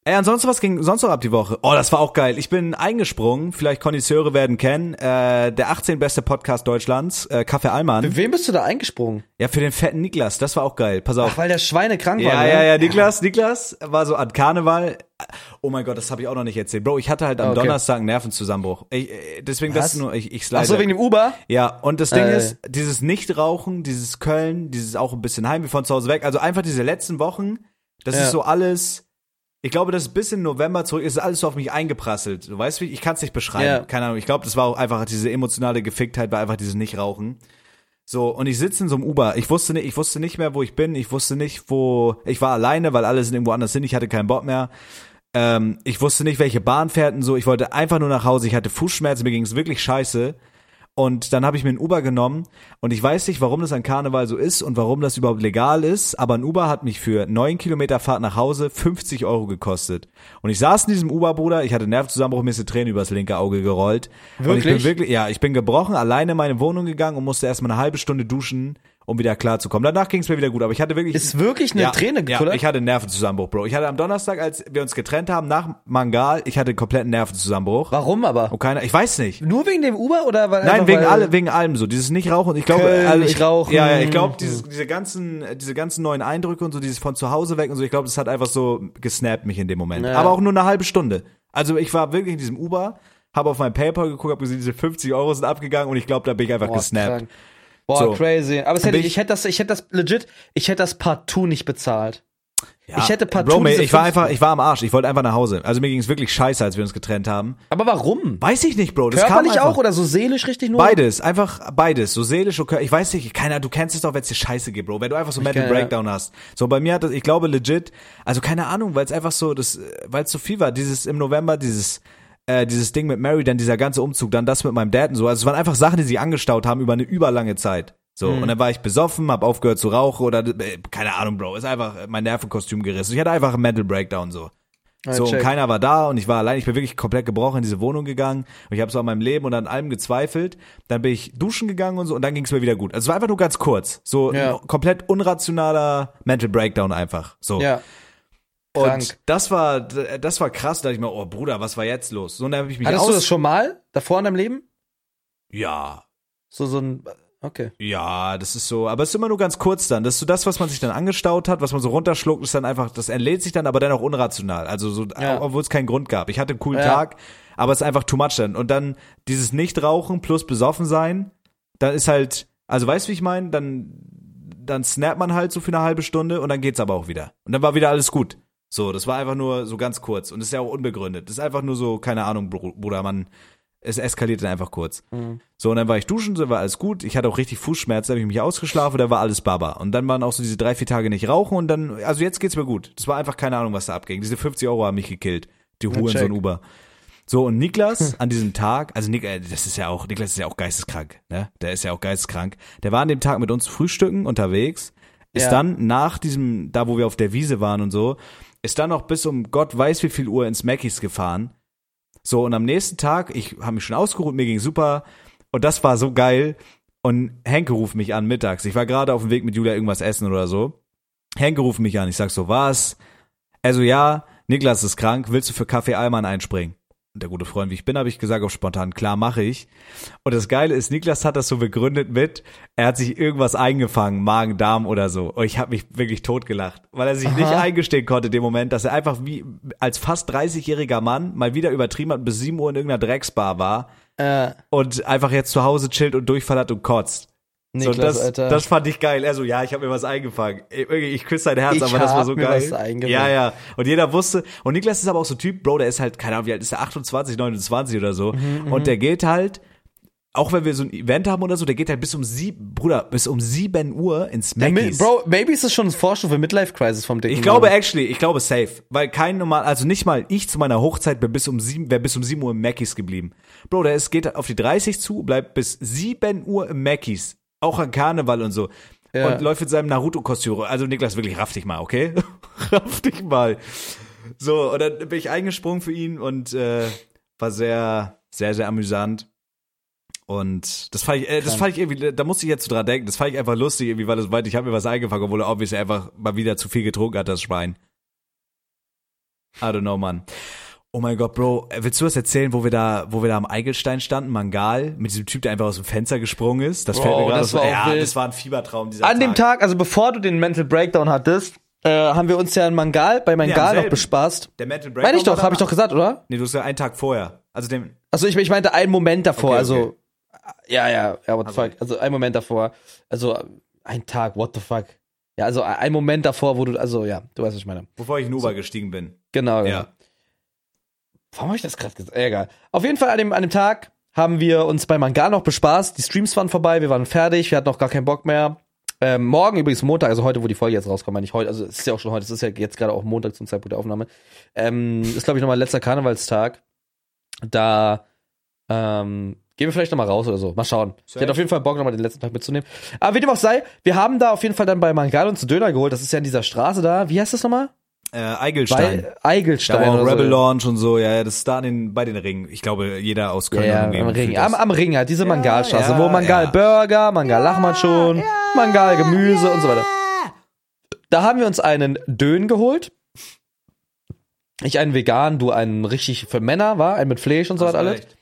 Ey, ansonsten, was ging sonst noch ab die Woche? Oh, das war auch geil. Ich bin eingesprungen, vielleicht Konnoisseure werden kennen, äh, der 18 beste Podcast Deutschlands, äh, Kaffee Allmann. Für wen bist du da eingesprungen? Ja, für den fetten Niklas, das war auch geil. Pass auf. Ach, weil der Schweine krank war, Ja, ne? ja, ja, Niklas, Niklas war so an Karneval. Oh mein Gott, das habe ich auch noch nicht erzählt. Bro, ich hatte halt am Okay. Donnerstag einen Nervenzusammenbruch. Ich, äh, deswegen, das Was? ist nur, ich, ich slide. Ach so, wegen dem Uber? ja, und das Ding Äh. ist, dieses Nichtrauchen, dieses Köln, dieses auch ein bisschen heim wie von zu Hause weg, also einfach diese letzten Wochen, das Ja. ist so alles, ich glaube, das ist bis in November zurück, ist alles so auf mich eingeprasselt. Du weißt wie, ich kann es nicht beschreiben. Ja. Keine Ahnung, ich glaube, das war auch einfach diese emotionale Geficktheit, war einfach dieses Nichtrauchen. So, und ich sitze in so einem Uber. Ich wusste nicht, ich wusste nicht mehr, wo ich bin. Ich wusste nicht, wo, ich war alleine, weil alle sind irgendwo anders hin. Ich hatte keinen Bock mehr. Ähm, ich wusste nicht, welche Bahn fährt und so. Ich wollte einfach nur nach Hause. Ich hatte Fußschmerzen, mir ging es wirklich scheiße. Und dann habe ich mir ein Uber genommen und ich weiß nicht, warum das an Karneval so ist und warum das überhaupt legal ist, aber ein Uber hat mich für neun Kilometer Fahrt nach Hause 50 Euro gekostet. Und ich saß in diesem Uber, Bruder, ich hatte Nervenzusammenbruch, mir ist eine Träne übers linke Auge gerollt. Und ich bin Wirklich? wirklich, ja, ich bin gebrochen, alleine in meine Wohnung gegangen und musste erstmal eine halbe Stunde duschen, um wieder klarzukommen. Danach ging es mir wieder gut, aber ich hatte wirklich Ist wirklich eine ja, Träne ja, gekullert? ich hatte einen Nervenzusammenbruch, Bro. Ich hatte am Donnerstag, als wir uns getrennt haben, nach Mangal, ich hatte einen kompletten Nervenzusammenbruch. Warum aber? Und keiner, ich weiß nicht. Nur wegen dem Uber oder weil Nein, wegen weil, alle, wegen allem so. Dieses Nicht-Rauchen. Ich glaube, alle, nicht rauchen. Ja, ja, ich glaube, diese, diese ganzen, diese ganzen neuen Eindrücke und so, dieses von zu Hause weg und so, ich glaube, das hat einfach so gesnappt mich in dem Moment. Ja. Aber auch nur eine halbe Stunde. Also ich war wirklich in diesem Uber, habe auf mein PayPal geguckt, habe gesehen, diese 50 Euro sind abgegangen und ich glaube, da bin ich einfach Boah, gesnappt. krank. Boah, So. crazy. Aber hätte, ich, ich- hätte das, ich hätte das legit, ich hätte das partout nicht bezahlt. Ja, Ich hätte partout Bro, diese ich war 50 einfach, ich war am Arsch. Ich wollte einfach nach Hause. Also mir ging es wirklich scheiße, als wir uns getrennt haben. Aber warum? Weiß ich nicht, Bro. Das kam Körperlich einfach. auch oder so seelisch richtig nur? Beides, einfach beides, so seelisch körperlich. Ich weiß nicht, keiner, du kennst es doch, wenn es dir scheiße geht, Bro, wenn du einfach so Mental kenn, ja. Breakdown hast. So bei mir hat das, ich glaube legit, also keine Ahnung, weil es einfach so, das, weil es so viel war, dieses im November, dieses äh, dieses Ding mit Mary, dann dieser ganze Umzug, dann das mit meinem Dad und so. Also es waren einfach Sachen, die sich angestaut haben über eine überlange Zeit. So, Mhm. und dann war ich besoffen, hab aufgehört zu rauchen oder äh, keine Ahnung, Bro, ist einfach äh, mein Nervenkostüm gerissen. Ich hatte einfach einen Mental Breakdown so. Ja, So, und check. keiner war da und ich war allein. Ich bin wirklich komplett gebrochen in diese Wohnung gegangen und ich habe so an meinem Leben und an allem gezweifelt. Dann bin ich duschen gegangen und so und dann ging es mir wieder gut. Also es war einfach nur ganz kurz. So Ja. ein komplett unrationaler Mental Breakdown einfach. So. Ja. Und krank. das war das war krass, da dachte ich mir, oh Bruder, was war jetzt los? So, und dann habe ich mich Hattest du das schon mal davor in deinem Leben? Ja. So, so ein, okay. Ja, das ist so, aber es ist immer nur ganz kurz dann. Das ist so das, was man sich dann angestaut hat, was man so runterschluckt, ist dann einfach, das entlädt sich dann, aber dann auch unrational. Also so, Ja. obwohl es keinen Grund gab. Ich hatte einen coolen Ja. Tag, aber es ist einfach too much dann. Und dann dieses Nichtrauchen plus besoffen sein, dann ist halt, also weißt du, wie ich meine? Dann, dann snappt man halt so für eine halbe Stunde und dann geht's aber auch wieder. Und dann war wieder alles gut. So, das war einfach nur so ganz kurz und das ist ja auch unbegründet. Das ist einfach nur so, keine Ahnung, Bru- Bruder, man, es eskalierte dann einfach kurz. So, und dann war ich duschen, so war alles gut. Ich hatte auch richtig Fußschmerzen, da habe ich mich ausgeschlafen, da war alles Baba. Und dann waren auch so diese drei, vier Tage nicht rauchen und dann, also jetzt geht's mir gut. Das war einfach keine Ahnung, was da abging. Diese 50 Euro haben mich gekillt. Die Huren so ein Uber. So, und Niklas an diesem Tag, also Nik, äh, das ist ja auch, Niklas ist ja auch geisteskrank, ne? Der ist ja auch geisteskrank. Der war an dem Tag mit uns frühstücken unterwegs, ist Ja. dann nach diesem, da wo wir auf der Wiese waren und so, ist dann noch bis um Gott weiß wie viel Uhr ins Mackies gefahren. So, und am nächsten Tag, ich habe mich schon ausgeruht, mir ging super. Und das war so geil. Und Henke ruft mich an mittags. Ich war gerade auf dem Weg mit Julia irgendwas essen oder so. Henke ruft mich an. Ich sag so, was? Also ja, Niklas ist krank. Willst du für Kaffee Allmann einspringen? Und der gute Freund, wie ich bin, habe ich gesagt, auf spontan, klar, mache ich. Und das Geile ist, Niklas hat das so begründet mit, er hat sich irgendwas eingefangen, Magen, Darm oder so. Und ich habe mich wirklich totgelacht, weil er sich Aha. nicht eingestehen konnte in dem Moment, dass er einfach wie als fast 30-jähriger Mann mal wieder übertrieben hat und bis 7 Uhr in irgendeiner Drecksbar war Äh, und einfach jetzt zu Hause chillt und Durchfall hat und kotzt. Niklas, so, das, Alter. das fand ich geil. Er so, ja, ich habe mir was eingefangen. Ich, ich küsse sein Herz, Ich aber das war so mir geil. was. Ja, ja. Und jeder wusste. Und Niklas ist aber auch so ein Typ, Bro, der ist halt, keine Ahnung, wie alt ist der? 28, 29 oder so. Mhm, und der geht halt, auch wenn wir so ein Event haben oder so, der geht halt bis um sieben, Bruder, bis um sieben Uhr ins ja, Mackies. Bro, maybe ist das schon eine Vorstufe Midlife Crisis vom Dicken. Ich glaube Mann. actually, ich glaube safe, weil kein normal, also nicht mal ich zu meiner Hochzeit bin bis um sieben, wäre bis um sieben Uhr im Mackies geblieben. Bro, der ist, geht auf die 30 zu, bleibt bis sieben Uhr im Mackies, auch an Karneval und so. Ja. Und läuft mit seinem Naruto-Kostüm. Also Niklas, wirklich raff dich mal, okay? raff dich mal. So, und dann bin ich eingesprungen für ihn und äh, war sehr, sehr, sehr amüsant. Und das fand ich, äh, das fand ich irgendwie, da musste ich jetzt so dran denken, das fand ich einfach lustig, irgendwie, weil das meinte, ich habe mir was eingefangen, obwohl er obviously einfach mal wieder zu viel getrunken hat, das Schwein. I don't know, Mann. Oh mein Gott, Bro, äh, willst du was erzählen, wo wir da, wo wir da am Eigelstein standen, Mangal, mit diesem Typ, der einfach aus dem Fenster gesprungen ist? Das Bro, fällt mir gerade so, ja, wild. das war ein Fiebertraum dieser An dem Tag, also bevor du den Mental Breakdown hattest, äh, haben wir uns ja in Mangal, bei Mangal noch selben. bespaßt. Der Mental Breakdown. Meine ich doch, habe ich doch gesagt, oder? Nee, du hast ja einen Tag vorher. Also dem, Also ich, ich meinte einen Moment davor, Okay, also okay. ja, ja, ja, what the Also- fuck, also einen Moment davor, also ein Tag, what the fuck. Ja, also ein Moment davor, wo du, also ja, du weißt, was ich meine. bevor ich in Uber gestiegen bin. Genau. Ja. Warum habe ich das gerade gesagt? Egal. Auf jeden Fall an dem, an dem Tag haben wir uns bei Mangal noch bespaßt. Die Streams waren vorbei, wir waren fertig, wir hatten noch gar keinen Bock mehr. Ähm, morgen übrigens Montag, also heute, wo die Folge jetzt rauskommt, meine ich heute, also es ist ja auch schon heute, es ist ja jetzt gerade auch Montag zum Zeitpunkt der Aufnahme. Ähm, ist, glaube ich, nochmal letzter Karnevalstag. Da ähm, gehen wir vielleicht nochmal raus oder so. Mal schauen. Ich hätte auf jeden Fall Bock, nochmal den letzten Tag mitzunehmen. Aber wie dem auch sei, wir haben da auf jeden Fall dann bei Mangal uns Döner geholt. Das ist ja in dieser Straße da. Wie heißt das nochmal? Äh, Eigelstein. Eigelstein. Da war oder so. Rebel Launch und so, ja, ja, das ist da an den, bei den Ringen. Ich glaube, jeder aus Köln Ja, ja, am Ring. Am, am Ring halt, diese Mangalstraße, ja, wo Mangal ja. Burger, Mangal Lachmatschon, Mangal Gemüse und so weiter. Da haben wir uns einen Dön geholt. Ich einen vegan, du einen richtig für Männer, war, einen mit Fleisch und so was alles. recht.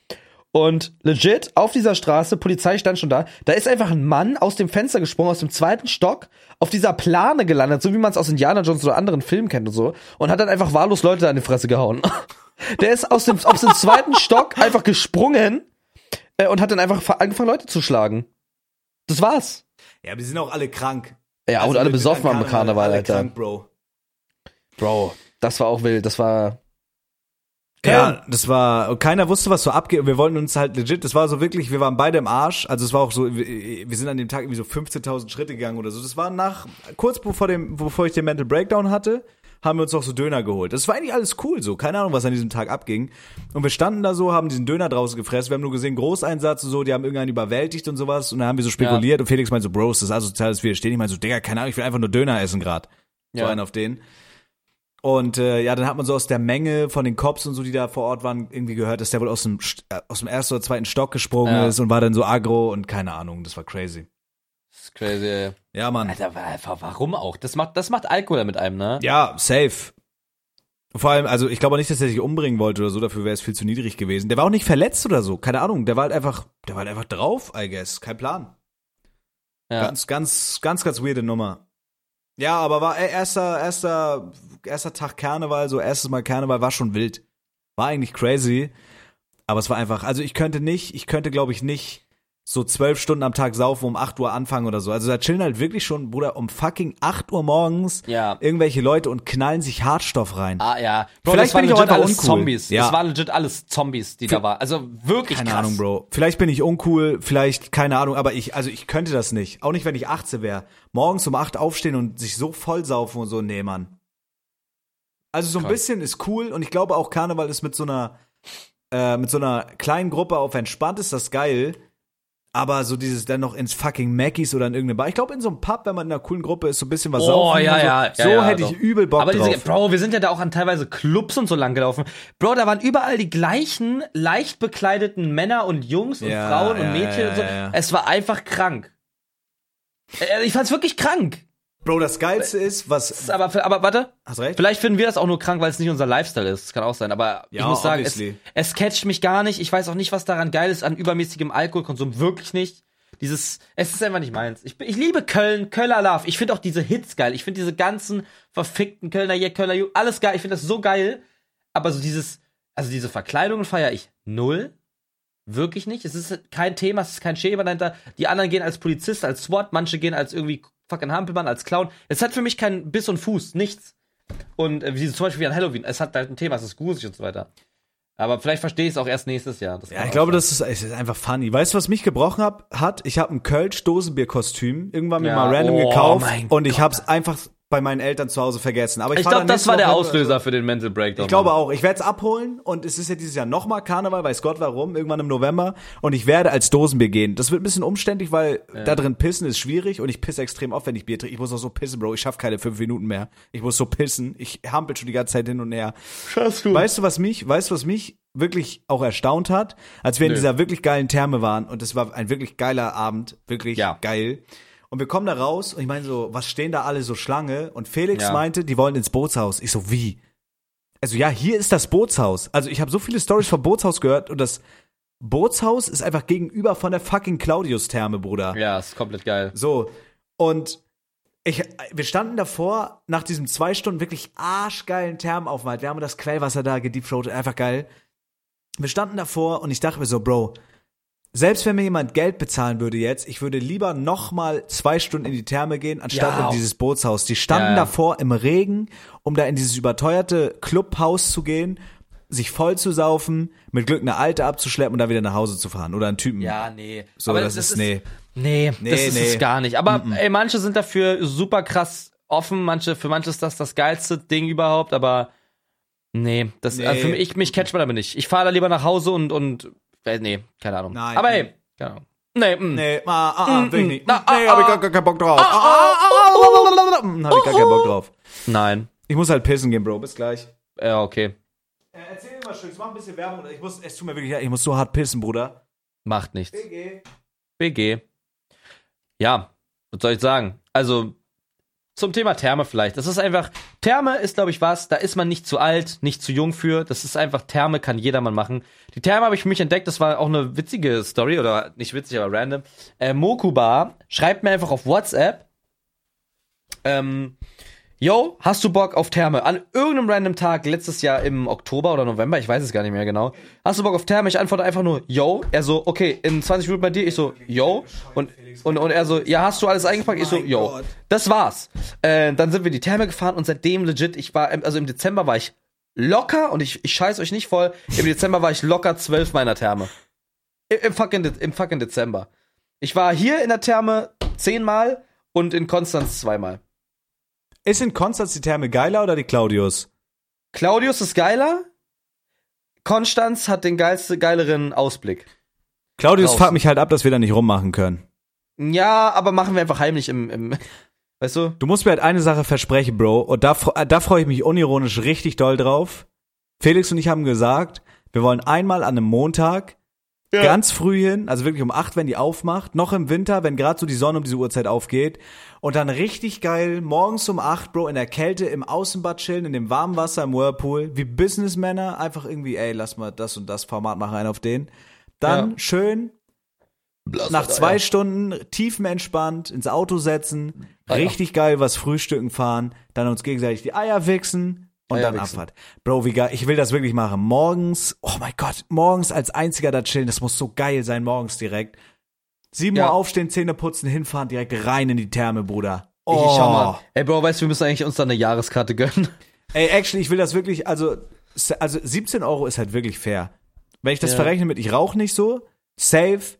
Und legit, auf dieser Straße, Polizei stand schon da, da ist einfach ein Mann aus dem Fenster gesprungen, aus dem zweiten Stock, auf dieser Plane gelandet, so wie man es aus Indiana Jones oder anderen Filmen kennt und so, und hat dann einfach wahllos Leute an die Fresse gehauen. Der ist aus dem, aus dem zweiten Stock einfach gesprungen äh, und hat dann einfach fa- angefangen, Leute zu schlagen. Das war's. Ja, aber die sind auch alle krank. Ja, Also und alle besoffen am Karneval, Alter. Krank, Bro. Bro, das war auch wild, das war. Ja, das war, keiner wusste, was so abgeht. Und wir wollten uns halt legit, das war so wirklich, wir waren beide im Arsch. Also es war auch so, wir, wir sind an dem Tag irgendwie so 15.000 Schritte gegangen oder so. Das war nach, kurz bevor dem, bevor ich den Mental Breakdown hatte, haben wir uns auch so Döner geholt. Das war eigentlich alles cool so. Keine Ahnung, was an diesem Tag abging. Und wir standen da so, haben diesen Döner draußen gefressen. Wir haben nur gesehen, Großeinsatz und so, die haben irgendeinen überwältigt und sowas. Und dann haben wir so spekuliert. Und Felix meinte so, Bros, das ist asoziales Widerstehen. Ich meinte so, Digga, keine Ahnung, ich will einfach nur Döner essen grad. So Ja. einen auf den. Und äh, ja, dann hat man so aus der Menge von den Cops und so, die da vor Ort waren, irgendwie gehört, dass der wohl aus dem, St- äh, aus dem ersten oder zweiten Stock gesprungen Ja. ist und war dann so aggro und keine Ahnung, das war crazy. Das ist crazy, ey. Ja, Mann. Alter, wa- wa- warum auch? Das macht, das macht Alkohol mit einem, ne? Ja, safe. Vor allem, also ich glaube auch nicht, dass er sich umbringen wollte oder so, dafür wäre es viel zu niedrig gewesen. Der war auch nicht verletzt oder so, keine Ahnung, der war halt einfach, der war halt einfach drauf, I guess, kein Plan. Ja. Ganz, ganz, ganz, ganz weirde Nummer. Ja, aber war äh, erster, erster, erster Tag Karneval, so erstes Mal Karneval, war schon wild. War eigentlich crazy. Aber es war einfach, also ich könnte nicht, ich könnte glaube ich nicht so zwölf Stunden am Tag saufen, um 8 Uhr anfangen oder so. Also da chillen halt wirklich schon, Bruder, um fucking 8 Uhr morgens Ja. irgendwelche Leute und knallen sich Hartstoff rein. Ah ja. Bro, Vielleicht das waren bin ich einfach alles uncool. Zombies. Ja. Das waren legit alles Zombies, die da waren. Also wirklich Keine krass. Ahnung, Bro. Vielleicht bin ich uncool, vielleicht, keine Ahnung, aber ich, also ich könnte das nicht. Auch nicht, wenn ich 18 wäre. Morgens um 8 aufstehen und sich so vollsaufen und so, nee, Mann. Also so ein Krass. bisschen ist cool und ich glaube auch Karneval ist mit so einer, äh, mit so einer kleinen Gruppe auf entspannt ist das geil. Aber so dieses dann noch ins fucking Mackies oder in irgendeine Bar. Ich glaube, in so einem Pub, wenn man in einer coolen Gruppe ist, so ein bisschen was Oh, saufen ja, und so. ja, So ja, ja, hätte ich doch. übel Bock Aber diese, drauf. Bro, wir sind ja da auch an teilweise Clubs und so lang gelaufen. Bro, da waren überall die gleichen leicht bekleideten Männer und Jungs und Ja, Frauen und ja, Mädchen ja, und so. ja, ja. Es war einfach krank. Äh, Ich fand's wirklich krank. Bro, das Geilste ist, was. Aber, aber warte, Hast recht? vielleicht finden wir das auch nur krank, weil es nicht unser Lifestyle ist. Das kann auch sein. Aber ich Ja, muss sagen, es, es catcht mich gar nicht. Ich weiß auch nicht, was daran geil ist an übermäßigem Alkoholkonsum. Wirklich nicht. Dieses, es ist einfach nicht meins. Ich, ich liebe Köln, Kölner Love. Ich finde auch diese Hits geil. Ich finde diese ganzen verfickten Kölner hier, Kölner Ju, alles geil. Ich finde das so geil. Aber so dieses, also diese Verkleidungen feiere ich null. Wirklich nicht. Es ist kein Thema, es ist kein Schema dahinter. Die anderen gehen als Polizist, als SWAT, manche gehen als irgendwie fucking Hampelmann, als Clown. Es hat für mich keinen Biss und Fuß, nichts. Und äh, wie zum Beispiel wie an Halloween, es hat halt ein Thema, es ist gruselig und so weiter. Aber vielleicht verstehe ich es auch erst nächstes Jahr. Das Ja, ich glaube, sein. das ist, es ist einfach funny. Weißt du, was mich gebrochen hab, hat? Ich habe ein Kölsch-Dosenbier-Kostüm irgendwann mir Ja, mal random oh gekauft und ich Gott. hab's einfach bei meinen Eltern zu Hause vergessen. Aber ich, Ich glaube, das war der Auslöser für den Mental Breakdown. Ich glaube auch. Ich werde es abholen und es ist ja dieses Jahr nochmal Karneval, weiß Gott warum, irgendwann im November. Und ich werde als Dosenbier gehen. Das wird ein bisschen umständlich, weil da drin pissen ist schwierig und ich pisse extrem oft, wenn ich Bier trinke. Ich muss auch so pissen, Bro. Ich schaff keine fünf Minuten mehr. Ich muss so pissen. Ich hampel schon die ganze Zeit hin und her. Schaffst du. Weißt du, was mich, weißt du, was mich wirklich auch erstaunt hat, als wir in Nö. dieser wirklich geilen Therme waren und es war ein wirklich geiler Abend, wirklich Ja. geil. Und wir kommen da raus und ich meine so, was stehen da alle so Schlange? Und Felix Ja. meinte, die wollen ins Bootshaus. Ich so, wie? Also ja, hier ist das Bootshaus. Also ich habe so viele Stories vom Bootshaus gehört und das Bootshaus ist einfach gegenüber von der fucking Claudius-Therme, Bruder. Ja, ist komplett geil. So. Und ich, wir standen davor, nach diesem zwei Stunden wirklich arschgeilen Thermenaufenthalt. Wir haben das Quellwasser da gedeepthroatet, einfach geil. Wir standen davor und ich dachte mir so, Bro, selbst wenn mir jemand Geld bezahlen würde jetzt, ich würde lieber noch mal zwei Stunden in die Therme gehen, anstatt Ja. in dieses Bootshaus. Die standen Ja, ja. davor im Regen, um da in dieses überteuerte Clubhaus zu gehen, sich voll zu saufen, mit Glück eine Alte abzuschleppen und dann wieder nach Hause zu fahren. Oder einen Typen. Ja, nee. So, das ist- nee. Nee, Nee, das ist nee. es gar nicht. Aber ey, manche sind dafür super krass offen, manche, für manche ist das das geilste Ding überhaupt, aber nee, das, Nee. Also für mich, mich catcht man damit nicht. Ich fahre da lieber nach Hause und, und, nee, keine Ahnung. Nein. Aber ey, keine Ahnung. Nee, mm. Nee, ah, ah, ah, will ich nicht. Na, ah, nee, hab ich ah. gar, gar keinen Bock drauf. Ah, ah, ah, ah, ah, hab ich gar keinen Bock drauf. Nein. Ich muss halt pissen gehen, Bro. Bis gleich. Ja, okay. erzähl mir mal schön, mach ein bisschen Werbung. Ich muss, es tut mir wirklich, leid, ich muss so hart pissen, Bruder. Macht nichts. BG. Ja, was soll ich sagen? Also, zum Thema Therme vielleicht. Das ist einfach, Therme ist, glaube ich, was, da ist man nicht zu alt, nicht zu jung für. Das ist einfach, Therme kann jedermann machen. Die Therme habe ich für mich entdeckt, das war auch eine witzige Story, oder nicht witzig, aber random. Äh, Mokuba schreibt mir einfach auf WhatsApp, ähm, Yo, hast du Bock auf Therme? An irgendeinem random Tag letztes Jahr im Oktober oder November, ich weiß es gar nicht mehr genau. Hast du Bock auf Therme? Ich antworte einfach nur Yo. Er so, okay, in 20 Minuten bei dir. Ich so, Yo. Und, und, und er so, ja, hast du alles eingepackt? Ich so, Mein Yo. Das war's. Äh, dann sind wir in die Therme gefahren und seitdem legit, ich war, also im Dezember war ich locker und ich, ich scheiß euch nicht voll. Im Dezember war ich locker zwölf meiner Therme. Im, im, fucking, Im fucking Dezember. Ich war hier in der Therme zehnmal und in Konstanz zweimal. Ist in Konstanz die Therme geiler oder die Claudius? Claudius ist geiler. Konstanz hat den geilste, geileren Ausblick. Claudius fuckt mich halt ab, dass wir da nicht rummachen können. Ja, aber machen wir einfach heimlich im, im weißt du? Du musst mir halt eine Sache versprechen, Bro. Und da, da freue ich mich unironisch richtig doll drauf. Felix und ich haben gesagt, wir wollen einmal an einem Montag ganz früh hin, also wirklich um acht, wenn die aufmacht, noch im Winter, wenn gerade so die Sonne um diese Uhrzeit aufgeht und dann richtig geil morgens um acht, Bro, in der Kälte im Außenbad chillen, in dem warmen Wasser im Whirlpool, wie Businessmänner, einfach irgendwie, ey, lass mal das und das Format machen, einen auf den. Dann Ja. schön nach zwei Stunden tiefenentspannt ins Auto setzen, Eier. richtig geil was frühstücken fahren, dann uns gegenseitig die Eier wichsen und Eier dann wichsen. Abfahrt. Bro, wie geil, ich will das wirklich machen. Morgens, oh mein Gott, morgens als einziger da chillen, das muss so geil sein, morgens direkt. 7 Ja. Uhr aufstehen, Zähne putzen, hinfahren, direkt rein in die Therme, Bruder. Ich, Oh. schau mal. Ey, Bro, weißt du, wir müssen eigentlich uns da eine Jahreskarte gönnen. Ey, actually, ich will das wirklich, also, also 17 Euro ist halt wirklich fair. Wenn ich das Ja. verrechne mit, ich rauche nicht so, safe,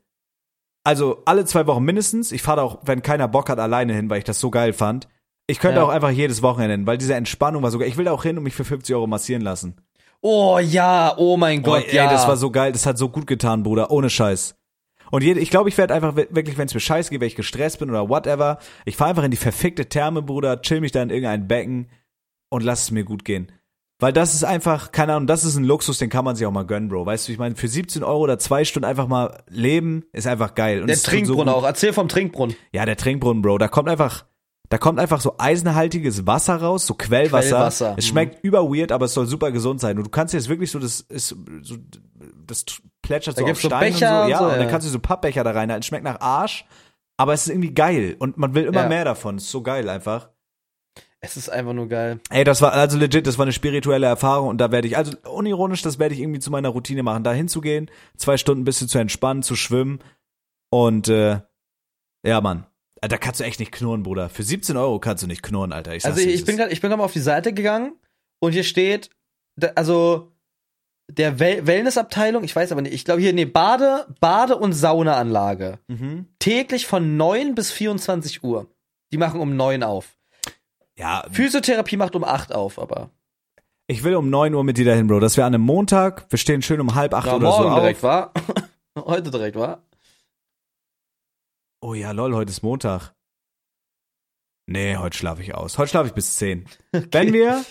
also alle zwei Wochen mindestens. Ich fahre da auch, wenn keiner Bock hat, alleine hin, weil ich das so geil fand. Ich könnte Ja. auch einfach jedes Wochenende hin, weil diese Entspannung war sogar, ich will da auch hin und mich für 50 Euro massieren lassen. Oh ja, oh mein Boah, Gott, ey, ja. das war so geil, das hat so gut getan, Bruder, ohne Scheiß. Und jede, ich glaube, ich werde einfach wi- wirklich, wenn es mir scheiße geht, wenn ich gestresst bin oder whatever, ich fahre einfach in die verfickte Therme, Bruder, chill mich da in irgendein Becken und lass es mir gut gehen. Weil das ist einfach, keine Ahnung, das ist ein Luxus, den kann man sich auch mal gönnen, Bro. Weißt du, ich meine, für 17 Euro oder zwei Stunden einfach mal leben, ist einfach geil. Und der so Trinkbrunnen gut. auch. Erzähl vom Trinkbrunnen. Ja, der Trinkbrunnen, Bro. Da kommt einfach, da kommt einfach so eisenhaltiges Wasser raus, so Quellwasser. Quellwasser, Es mhm. schmeckt über weird, aber es soll super gesund sein. Und du kannst jetzt wirklich so, das ist so, das plätschert Da so auf so Stein Becher und so. Ja, und so, und dann ja. kannst du so Pappbecher da reinhalten. Es schmeckt nach Arsch, aber es ist irgendwie geil. Und man will immer Ja. mehr davon. Es ist so geil einfach. Es ist einfach nur geil. Ey, das war also legit, das war eine spirituelle Erfahrung und da werde ich, also unironisch, das werde ich irgendwie zu meiner Routine machen, da hinzugehen, zwei Stunden ein bisschen zu entspannen, zu schwimmen und äh, ja, Mann. Da kannst du echt nicht knurren, Bruder. Für 17 Euro kannst du nicht knurren, Alter. Ich Also ich es bin gerade, ich bin gerade mal auf die Seite gegangen und hier steht, also der Wel Wellnessabteilung, ich weiß aber nicht, ich glaube hier, nee, Bade, Bade- und Saunaanlage. mhm. Täglich von 9 bis 24 Uhr. Die machen um 9 auf. Ja, Physiotherapie macht um 8 auf, aber. ich will um 9 Uhr mit dir dahin, Bro. Das wäre an einem Montag. Wir stehen schön um halb acht Ja, oder morgen so direkt, auf. war? Heute direkt, war? Oh ja, lol, heute ist Montag. Nee, heute schlafe ich aus. Heute schlafe ich bis 10. Wenn wir,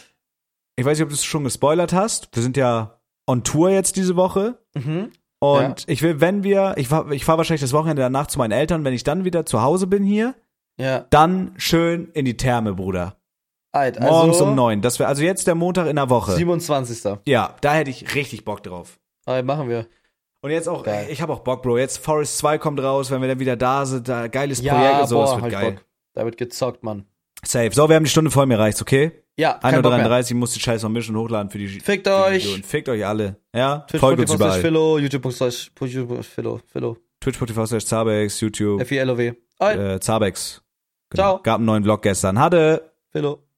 ich weiß nicht, ob du es schon gespoilert hast, wir sind ja on Tour jetzt diese Woche. Mhm. Und ich will, wenn wir, ich fahr, ich fahr wahrscheinlich das Wochenende danach zu meinen Eltern, wenn ich dann wieder zu Hause bin hier, Ja. dann schön in die Therme, Bruder. Alt, Morgens also um neun. Das wäre also jetzt der Montag in der Woche. 27. Ja, da hätte ich richtig Bock drauf. Aber machen wir. Und jetzt auch, Geil. ich habe auch Bock, Bro. Jetzt Forest 2 kommt raus, wenn wir dann wieder da sind. Da, geiles Ja, Projekt und so, boah, wird ich geil. Bock. Da wird gezockt, Mann. Safe. So, wir haben die Stunde voll, mir reicht's, okay? Ja, kein Bock mehr. 1.33 Uhr, muss die Scheiße noch mischen und hochladen für die Fickt für die euch. Fickt euch alle. Ja? Twitch, Folgt uns überall. Philo, YouTube, slash Philo, Philo, Twitch.tv slash Zabex, YouTube, F-I-L-O-W. Äh, Zabex. Ciao. Gab einen neuen Vlog gestern. Hatte! Philo.